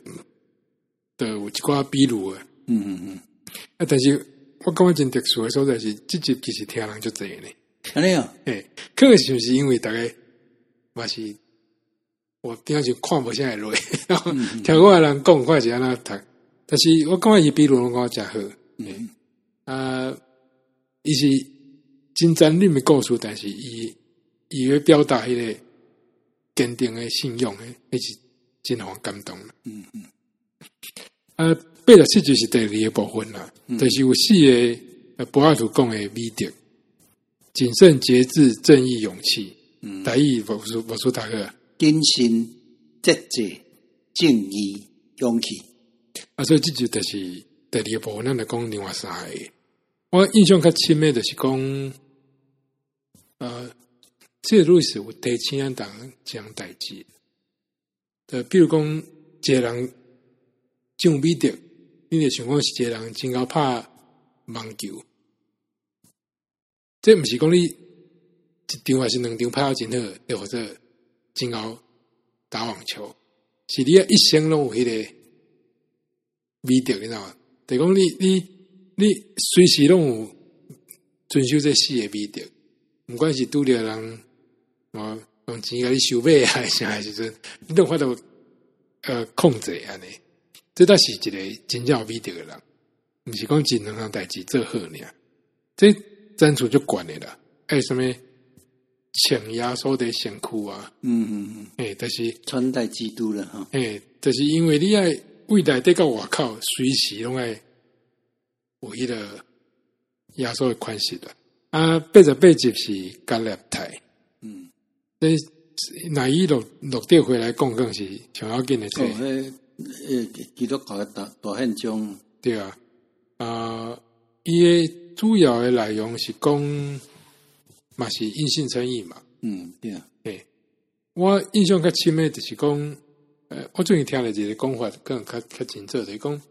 的有一寡比如诶。嗯嗯嗯。啊，但是我感觉真特殊诶所在是，这集其实听人就侪呢。安尼啊？诶，可能是不是因为大概？嘛是，我顶下就看无啥会落，然后 听我人讲，看是安那读。但是我感觉伊比如拢讲诚好，嗯啊，伊是真真理的故事，但是伊伊会表达迄个坚定的信用，诶，是真互感动。嗯嗯。啊，八十七就是第二个部分啦，嗯、就是有四个柏拉图讲的美德：谨慎、节制、正义、勇气。大意无说无说大哥，谨慎、节制、正义、勇气。啊，所以这就就是第二个部分，咱来讲另外三个。我印象较深的，就是讲，呃，这个路是有提醒咱当这样代志。呃，比如讲，一个人上美德，你就想讲是一个人真够拍网球，这毋是讲你。一场还是两场拍到真好，又或者真好打网球，是你一生拢有迄个美德，你知道吗？等于讲你你你随时拢有遵守这四个美德，毋管是拄着人啊用钱甲你收买还是啥时阵，你都法度呃控制安尼。这倒是一个真正有美德的人，毋是讲真能让代志做好呢。这真处就管你了，还有什么？请压缩的险苦啊，嗯嗯嗯，哎、欸，但是穿戴基督了哈，哎、欸，就是因为你要未来得到外口，随时拢爱有迄个压缩的款式的啊。八十八集是加勒台，嗯，那那一落落地回来讲更是想要紧的这，呃呃，基督教的大大宪章，对啊，啊，伊个主要的内容是讲。嘛是因信称义嘛，嗯，对啊，诶，我印象较深的就是讲，呃，我最近听了一个讲法，更较较清楚，就是讲，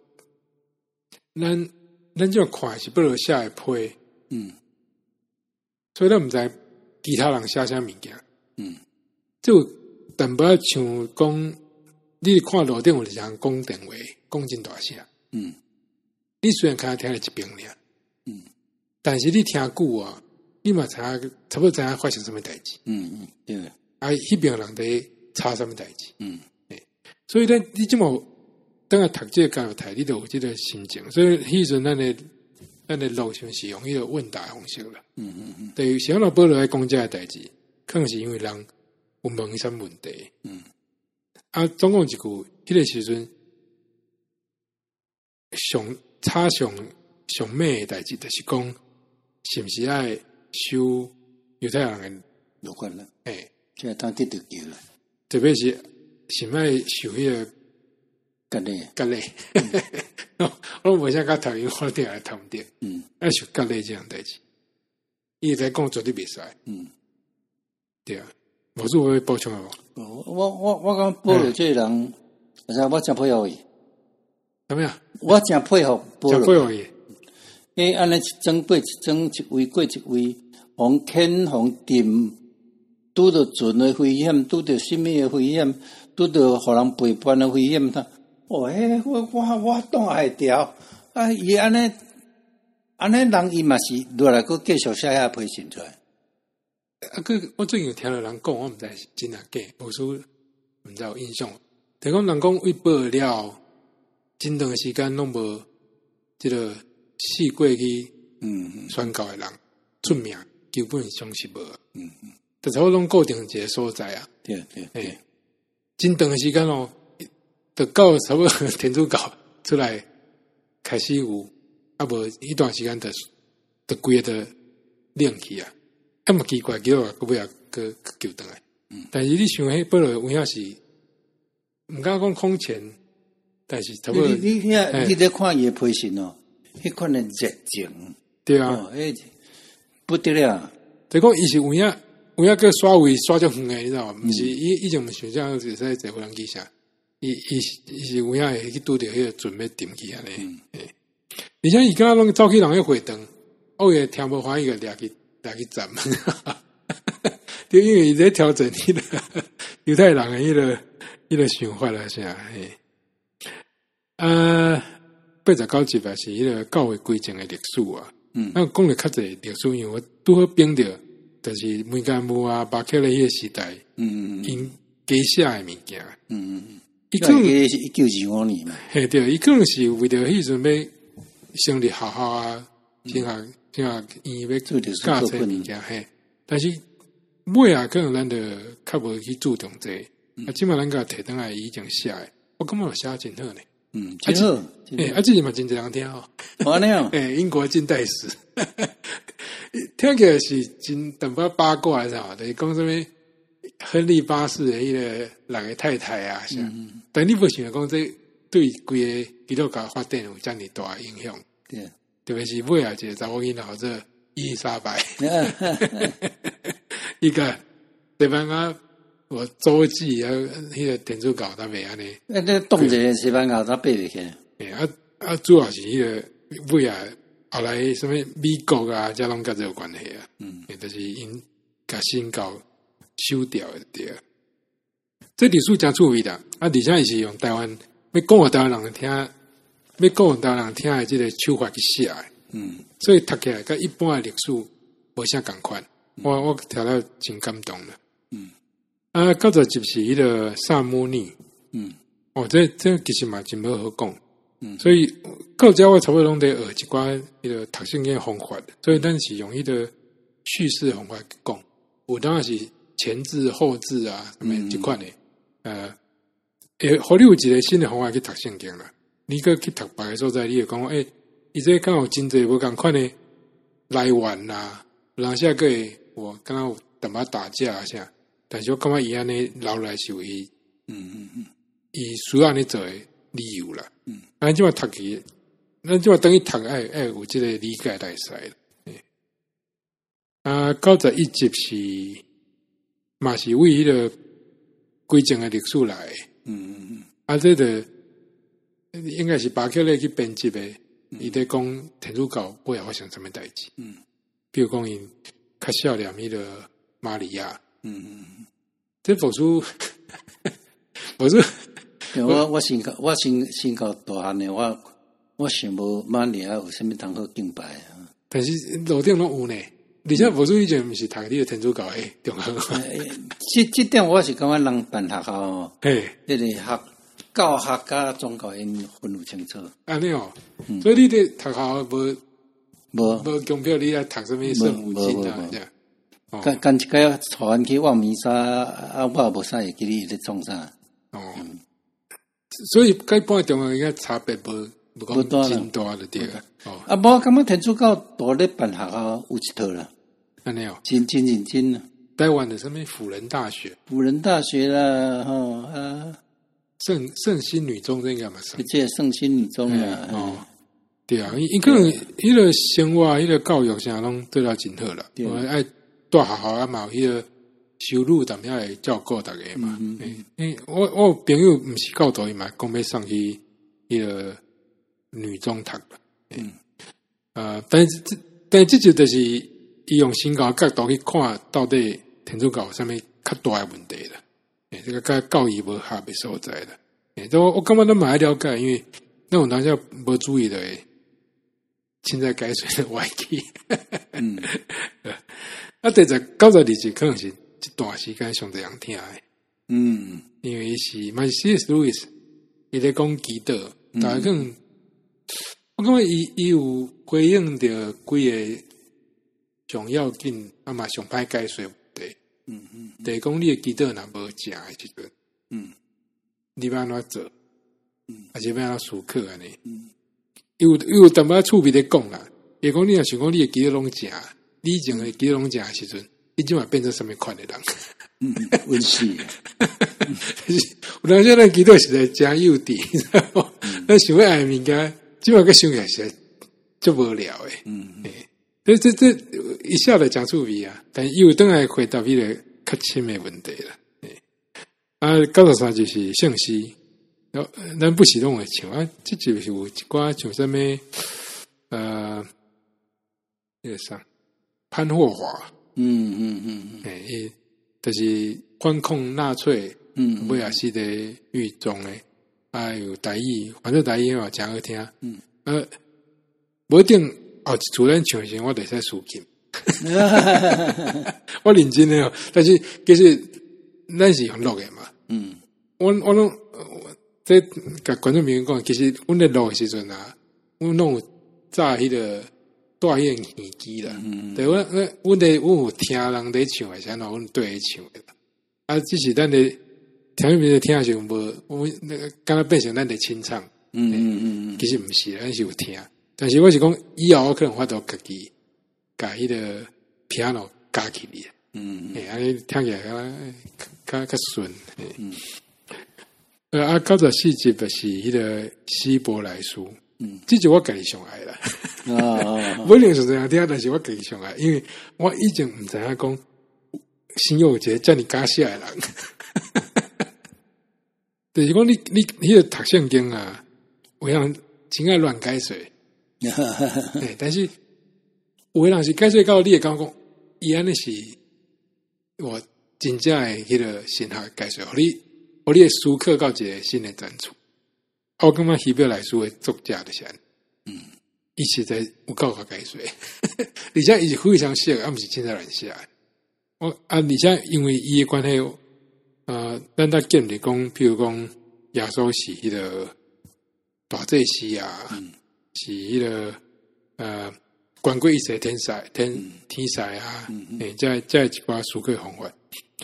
咱咱这样看是不如下一批，嗯，所以咱毋知其他人写啥物件，嗯，就但不要像讲，你看路顶有人讲电话，讲真大声，嗯，你虽然看听了一遍了，嗯，但是你听久啊。你嘛知影差不多知影发生什么代志？嗯嗯，对。啊，迄边人在吵什么代志？嗯，对，所以呢，你即么等下读这个教育台，你都有这个心情。所以迄阵咱的咱的路上是用迄个问答方式了。嗯嗯嗯。对，想老保罗来讲这个代志，可能是因为人有问什么问题。嗯。啊，总共一句，迄个时阵上差上上咩诶代志，就是讲是毋是爱。修犹太人的有关了，哎，现在当地都有了，特别是是爱修迄个割礼，割礼，我我现在讲头晕我点来听唔到，嗯，爱修割礼这样代志，伊在讲绝对袂使，嗯，对啊，我是我会补充的，我我我讲保罗这个人，我我真佩服伊，怎么样？我真佩服保罗，真佩服伊，诶，安尼一整过一整一位过一位。红天红顶，拄着船的危险，拄着什么的危险，拄着互人背叛的危险，他，哦，嘿，我我我当会调，啊，伊安尼，安尼人伊嘛是落来搁继续写下批信出来。啊，个我最近有听了人讲，我毋知是真啊假，无输毋知有印象。听讲人讲为报了，真长时间拢无，即个四过去，嗯，宣告诶人出名。基本上是无，嗯嗯，但是我拢固定一个所在啊，对对对，真长的时间哦，就到差不多 天主教出来开始有，啊无一段时间的的规的亮起啊，咁么奇怪叫啊，个尾啊个叫倒来，嗯，但是你想迄保罗有影是，毋敢讲空前，但是差不多。你你遐你在看伊诶批信哦，迄款诶热情，对啊，诶不得了，这讲伊是有影有影个刷位刷足远诶，你知道吗？毋是伊伊种想象是在在无人记下。伊伊是伊是有影会去拄着迄个准备点起安尼，诶、嗯，而且伊刚刚拢走去人迄会堂，我也听无欢喜个掠去掠去斩，就因为伊在调整迄个 犹太人诶迄个迄个想法啦，啥诶，啊，八十九集也是迄个教会规正诶历史啊，嗯，那讲了较侪历史，因为我拄好编着，就是梅干木啊，巴克勒迄个时代，嗯嗯，因记写诶物件，嗯嗯。伊可能是一九二五年嘛，嘿对，伊可能是为着迄阵要成立学校啊，听下听下医院要教这物件嘿。但是尾啊，可能咱着较无去注重这，啊，起码咱个提灯来已经写诶，我感觉写真好呢。嗯，真好。诶，啊，这嘛真侪人听哦。安尼哦，诶，英国近代史，听起来是真淡薄八卦，是嘛？就是讲什么？亨利八世的迄个两个太太啊，是，嗯、但你不想讲这对规个基督教发展有这么大影响？对，特别是尾啊，一个查某囡仔或者伊丽莎白，一个对方啊，我周记啊，迄个天主教他袂安尼，那那动静西班牙他背袂啊啊，主要是迄个尾啊，后来什么美国啊，加拢甲这有关系啊，嗯，就是因甲新教。收掉的对，这历史真趣味的啊！而且伊是用台湾要讲互台湾人听，要讲互台湾人听的这个手法去写的，嗯，所以读起来跟一般的历史无啥共款。我我听了真感动了，嗯。啊，刚才就是迄个萨摩尼，嗯，哦，这这其实嘛真无好讲，嗯，所以各家我差不多拢得学一寡迄个读圣经方法，所以咱是用迄个叙事方法去讲，有当然是。前置后置啊，什么这款的，呃，诶，好，你有一个新的方法去读圣经了。你搁去读别个所在，你会讲，诶、欸，伊这刚好真济无共款诶来源啦，然后个我刚刚有淡薄打架啊，啥，但是我感觉伊安尼留来是为伊，嗯嗯嗯，伊需要安尼做诶理由啦，嗯，咱即话读起，咱即话等于读，爱爱，有即个理解来使了，啊，九十一集是。嘛是为迄个规整诶历史来，嗯嗯嗯，啊，这个应该是巴克勒去编辑的，伊在讲天主教不会发生什么代志，嗯，比如讲伊较少念迄个玛利亚，嗯嗯嗯，这佛书，我说，我我信我信信教大汉的，我我想无玛利亚有啥物通好敬拜啊，但是路顶拢有呢。而且佛祖以前毋是读迄个天主教诶，中学。这这点我是感觉人办学校哦，诶，这个学教学甲宗教因分不清楚。安尼哦，所以你的学校无无无强迫你来读什么圣母经啊？干干一个要传去望弥撒啊，我无啥会记你在创啥。哦，所以该半中学应该差别无。不多了，多了对啊。哦，啊，无，感觉天主教多咧办学校有一套啦。安尼哦，真真认真啦。台湾的什么辅仁大学？辅仁大学啦，吼啊，圣圣心女中这个嘛是？这圣心女中啊，哦，对啊，伊伊可能伊个生活、伊个教育啥拢做了真好了。我爱大学校啊嘛，伊个收入怎么样来照顾大家嘛？诶，我我朋友毋是教导伊嘛，讲要上去伊个。女中读，嗯，呃，但是这但这就就是伊用新教角度去看，到底天主教上面较大的问题这个跟教义无合的所在的，我我感觉都蛮了解，因为那种当下无注意的，现在改水的歪题，嗯，啊，对着九十二集可能是一段时间上这样听的，嗯，因为是马西斯路易斯，伊在讲基督，大家可能。我感觉伊伊有回应着规个重要紧，啊嘛上歹解说对，嗯嗯，第讲你诶基督若无正诶时阵，嗯，你要安怎做？而且要熟客安尼，有有淡薄趣味的讲啦。也讲你若想讲你的肌肉拢食，你以前的肌肉拢食诶时阵，你今晚变成什么款的人？嗯，温馨。有当时咱肌肉实在真幼稚，咱想要爱物件，今晚个想起来实在就无聊诶。嗯，诶，这这这一下子讲出味啊，但又等来回答比较较深的问题了。啊，九十三就是信息，然后咱不是拢会唱啊，这就是有一寡像什么呃。那个啥，潘霍华，嗯嗯嗯嗯，诶，就是管控纳粹，嗯，威尔西的狱中诶，啊有台语，反正台语嘛诚好听，嗯，呃，不一定哦，主人唱时我得在输紧，我认真的哦，但是其实咱是用录的嘛，嗯，我我拢在甲观众朋友讲，其实阮在录的时阵啊，我拢有炸迄个。大雁耳机啦，嗯、对，我我我得我有听人在唱，还是哪阮对唱的。啊，只是咱的听众朋友听就无，我那个刚刚变成咱的清唱，嗯嗯嗯，其实不是，咱是有听，但是我是讲以后我可能发到家己，把迄个 piano 加起来，嗯嗯，安尼听起来较较顺，嗯，呃啊，九十四集就是迄个希伯来书。嗯，这就我家己上爱啦。啊，不一定是这样听，但是我家己上爱，因为我以前唔知影讲，新有一个叫你加下来人，就是讲你你你个读圣经啊，有人真爱乱解 说，但是有人是解说到你也讲讲，伊安尼是我真正诶迄个神学解说，互你互你的书课到一个新的展出。我感觉希伯来书诶作家的是，嗯，伊实在有够好解说，而且伊是非常写，而不是现在乱写。我啊，而且因为伊诶关系，呃，咱他见的讲，譬如讲耶稣是迄个大祭司啊，嗯、是迄、那个呃，官贵一些天才天、嗯、天才啊，诶，再再一寡书可以方法。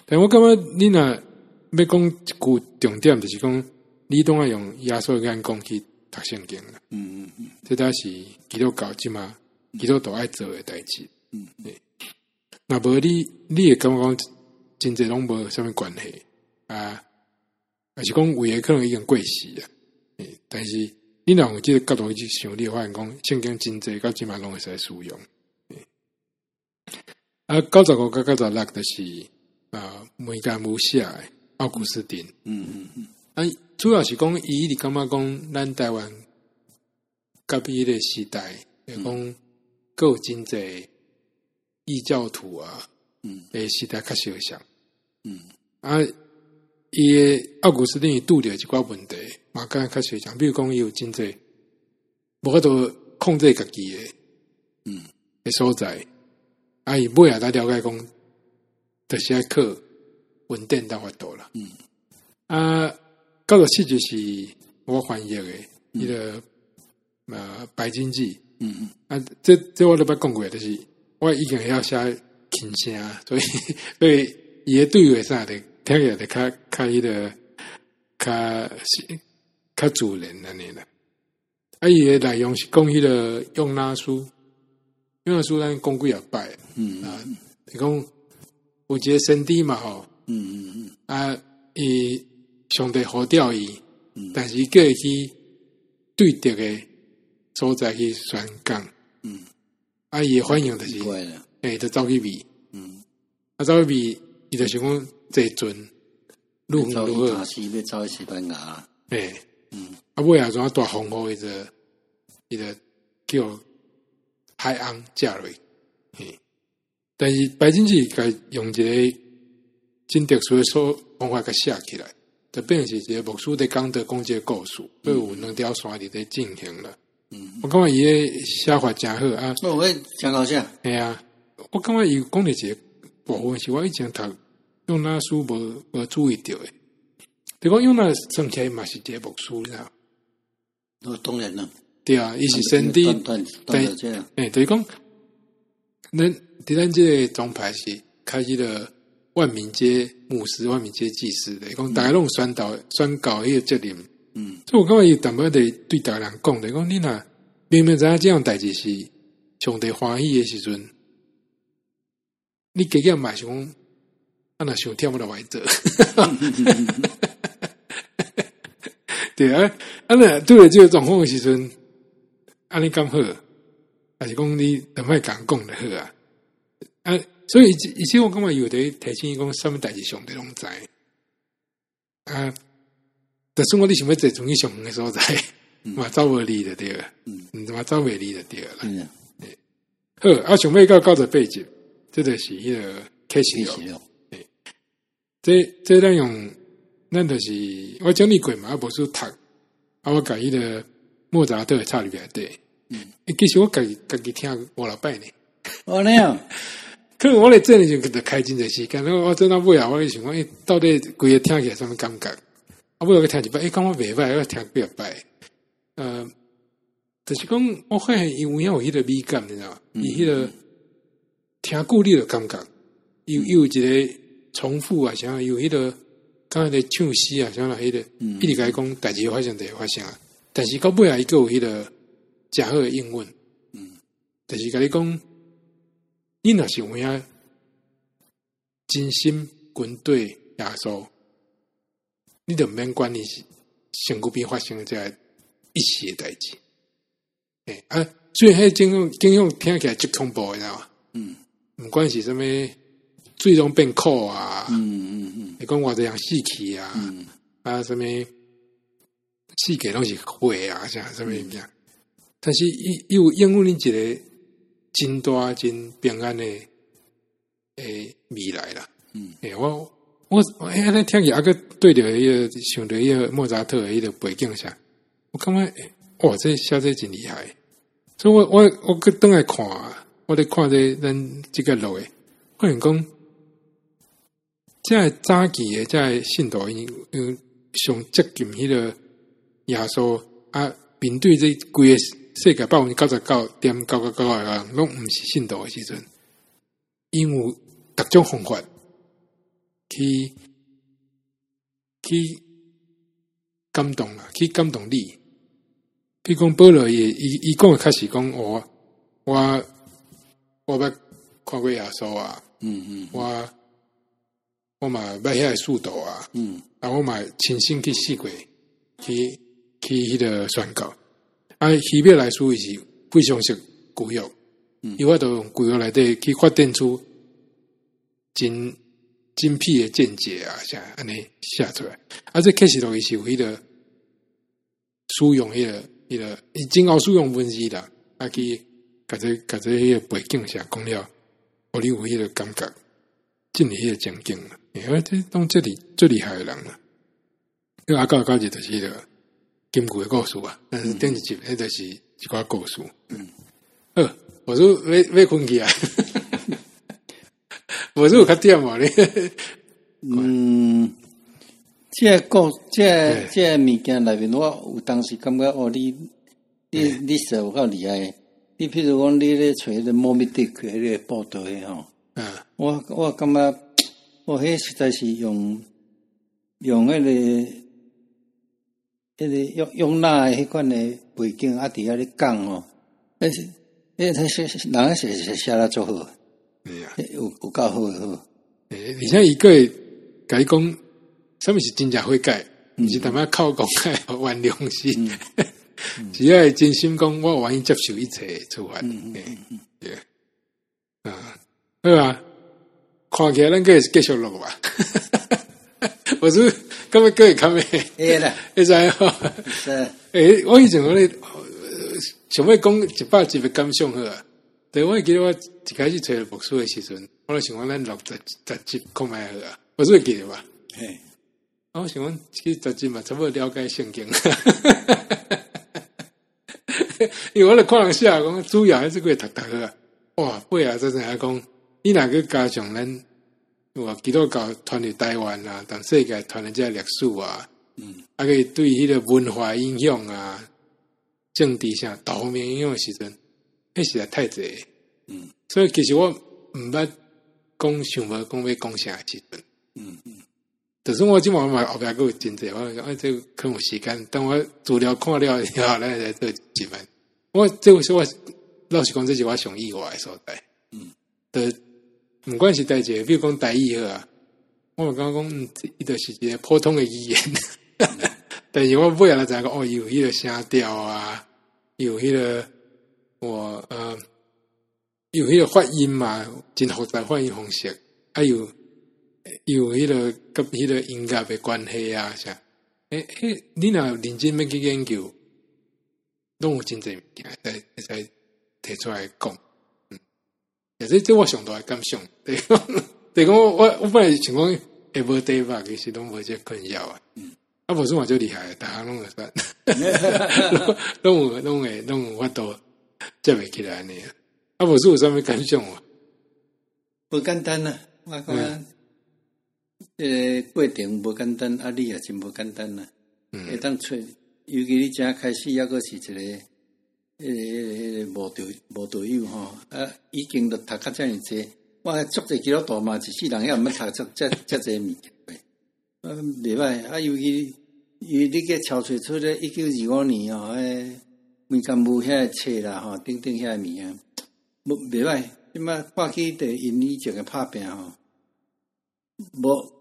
但我感觉你若要讲一句重点，就是讲。你拢爱用压缩眼光去读圣经了，嗯嗯嗯，这都是基督教即嘛，基督徒爱做的代志，嗯，对。那无你，你也感觉讲真济拢无啥物关系啊？还是讲有诶可能已经过时啊？但是你若用即个角度去想，你会发现讲圣经真济到即嘛拢会使使用。啊，九十五到九十六就是啊，梅干姆下奥古斯丁，嗯嗯嗯，啊。主要是讲，伊一直感觉讲，咱台湾隔壁个时代，会讲各有真济异教徒啊，嗯，诶时代较相像，嗯，啊，伊个奥古斯丁伊拄着一寡问题，嘛，敢较相像，比如讲伊有真济无法度控制家己诶，嗯，诶所在，啊，伊尾仔才了解讲，就是爱靠稳定当法度啦，嗯，啊。九十四就是我翻译的，伊个呃白金记，嗯嗯，啊，这这我都捌讲过，就是我已经要写琴声，所以 所以伊诶对话啥的，听起来的较较伊个较较自然安尼啦。啊，伊诶内容是讲迄个用拉书，用拉书咱讲几啊摆，嗯啊，是讲有一个先知嘛吼，嗯嗯嗯，啊伊。上帝好钓伊，但是伊叫伊去对敌个所在去宣讲，嗯，啊，伊欢迎就是，诶，就走去比，嗯，啊，走去比，伊就想讲坐船，路很如何？是要走去西班牙，诶，嗯，啊，尾啊，种大风雨，伊个伊个叫海安加瑞，嘿，但是白金记该用一个真特殊诶说方法，甲写起来。就变成是一个牧师的讲的讲这个故事，所以有两条线伫咧进行了。嗯，我感觉伊个写法真好啊。我会讲到啥？哎呀，我感觉伊讲的一个部分是我以前读用那书无无注意到的。对讲用那算起来嘛是一个牧师，你知道？哦，当然了。对啊，伊是先知，对，哎，对讲，咱第三届总排是开始了。万民皆牧师，万民皆祭司的，讲大家拢宣导、宣告迄个责任，嗯，所以我感觉有淡薄得对大人讲的，讲你呐，明明知影这样代志是上帝欢喜的时阵，你加减嘛想，啊那想跳不了歪折，对啊，啊那对了，这个状况的时阵，啊你刚好，还是讲你等卖讲讲的好啊，啊，所以以前我感觉有的提醒伊讲，什么代志上的拢知，啊。但是我哋想要在中医上的所在，嘛找不离的对了，嗯，嘛找不离的对了，嗯，好，啊，想要到高的背景，这个是一个开始哦，这这咱用，咱就是我讲你过嘛，啊，无书读，啊，我改伊的莫扎特插里边对，嗯，其实我家家己听我老拜呢，哦那样，可能我咧这里就给他开真济时间，然后我真那不要，我就想讲，到底规个听起来什么感觉？啊，我有个听一摆，诶，讲我袂歹，我听几摆，呃，就是讲我发现因为有迄个美感，你知道吗？伊迄、嗯、个听故你的感觉，有有一个重复啊，像有迄个刚才的唱诗啊，像那迄个，一直甲伊讲代志发生，代志发生啊，但是到尾啊，伊个有迄个假好的英文，嗯，但是甲你讲，你若是有影真心军队耶稣。你都免管你是身躯边发生这一些代志，哎啊，所以迄警用警用听起来就恐怖，你知道吗？嗯，唔管是什么最终变苦啊，嗯嗯嗯，你讲我这样死去啊，嗯、啊什么死给拢是火啊，像什么样？嗯、但是伊有应用你一个真大真平安的诶未来啦，嗯，哎我。我哎，那听起阿个对着一个想着一个莫扎特的一个背景下，我感觉哇，这小子真厉害！所以我我我去等来看，我在看这咱这个路诶，我想讲，在早期诶，在信徒因因上接近迄个耶稣啊，面对这规个世界百分之九十九点九九九个人拢毋是信徒诶时阵，因为各种方法。去去感动啊，去感动你。比如讲保罗也伊伊讲开始讲我我我捌看过耶稣啊，嗯嗯，我我嘛捌遐个树道啊，嗯，啊我嘛亲身去试过，去去迄个宣告。啊，希伯来书伊是非常是古药，嗯，伊话都用旧约内底去发展出真。精辟的见解啊，像安尼写出来，啊，这开始都是有迄个书用迄个迄个，伊经过书用分析的，啊，去把这把这迄个背景下讲了，互你有迄个感觉，进入迄个情境了。因为这当这里最厉害的人了，因为阿高高级就是迄个金古的故事啊，但是电视剧那都是一寡故事。嗯，呃，我说没没困去啊。我是有较点嘛咧，嗯，这个这这物件内面，我有当时感觉哦，你你你是有够厉害。你譬如讲，你咧找个莫米迪克咧报道诶吼，嗯，我我感觉我迄实在是用用迄个迄个用用那迄款诶背景啊，伫遐咧讲吼，但是诶，他写人写写写了做好。对呀，有有够好好。诶，你像一个改工，什么是真正会改？毋是他妈靠公开玩良心，只要真心讲，我愿意接受一切处罚。对，啊，对吧？看起来咱个是继续录吧。我是根本可以看咩？哎啦，你知吼？是。诶，我以前我咧想要讲一百集的感想好啊。对，我记得我一开始找牧师的时阵，我就想讲咱录十十集看卖好啊，我是会记得吧？嘿，我想讲其实十集嘛，差不多了解圣经。因为我咧看人写讲，主要还是会读读啊。哇，背啊，真正还讲，你若个加上咱，哇，基督教传入台湾啊，同世界传入遮历史啊，嗯，还可以对迄个文化影响啊，政治上多方面影响的时阵。迄实在太贼，嗯，所以其实我毋捌讲想无讲要讲啥时阵，嗯嗯，但是我今晚买后壁个有真济，我讲哎，这个可有时间，等我资料看了以后，来来做几份。我这个是我老实讲，这是我上意外的所在。嗯，的，不管是代志，比如讲台语啊，我刚刚讲，伊就是一个普通的语言。嗯、但是我不晓得怎个哦，有迄个声调啊，有迄个我呃，有迄个发音嘛，真复杂发音方式，还有。有迄、个跟迄个音乐的关系啊，啥？诶诶，你若认真要去研究，拢有真侪物件，再再提出来讲。嗯，也是这我上大的感想。对，对讲我我本来想讲会无对吧？其实拢无这困扰啊。嗯，啊，无算话就厉害，大家拢会算，拢有拢会拢有法度接袂起来安尼啊。啊，无算有啥物感想啊？不简单啊，我讲。嗯这个过程不简单，啊，你也真不简单呐。会当找，尤其你正开始，抑个是一个，诶、那个，无队无队友吼，啊，已经都读较遮尔济，我足济基督徒嘛，一世人也毋捌读足遮遮济物件，啊，袂歹，啊，尤其伊你个超出出咧一九二五年吼，诶，民间无遐册啦，吼，等等遐物啊，无袂歹，即摆挂起伫因以前个拍拼吼，无。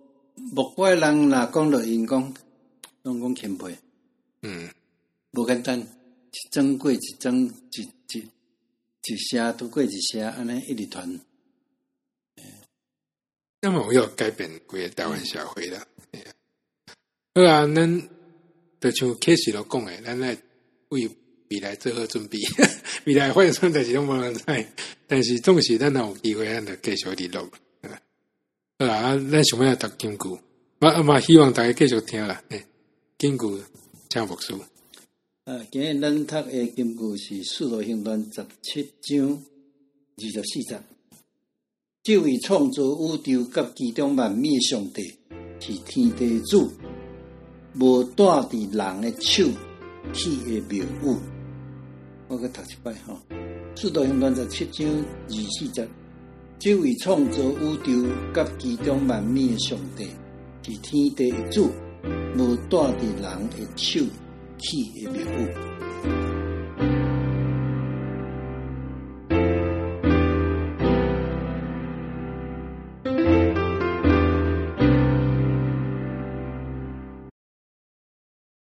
无怪人若，讲着因讲，拢讲谦卑，嗯，无简单，一针过一针，一一一声拄过一声，安尼一直传。那么我要改变规个台湾社会啦。好啊，咱就像开始了讲诶，咱来为未来做好准备。未来发生代志拢无人知，但是总是咱若有机会，咱就继续伫录。好啊，咱想要读金句，我阿妈希望大家继续听啦。金句请牧师。啊，今日咱读诶金句是《使徒行传》十七章二十四节。这位创造宇宙甲其中万物诶上帝是天地主，无带伫人的手去诶谬误。我搁读一摆吼，《使徒行传》十七章二十四节。这位创造宇宙甲其中万物的上帝，是天地主，无带伫人的手去的谬误。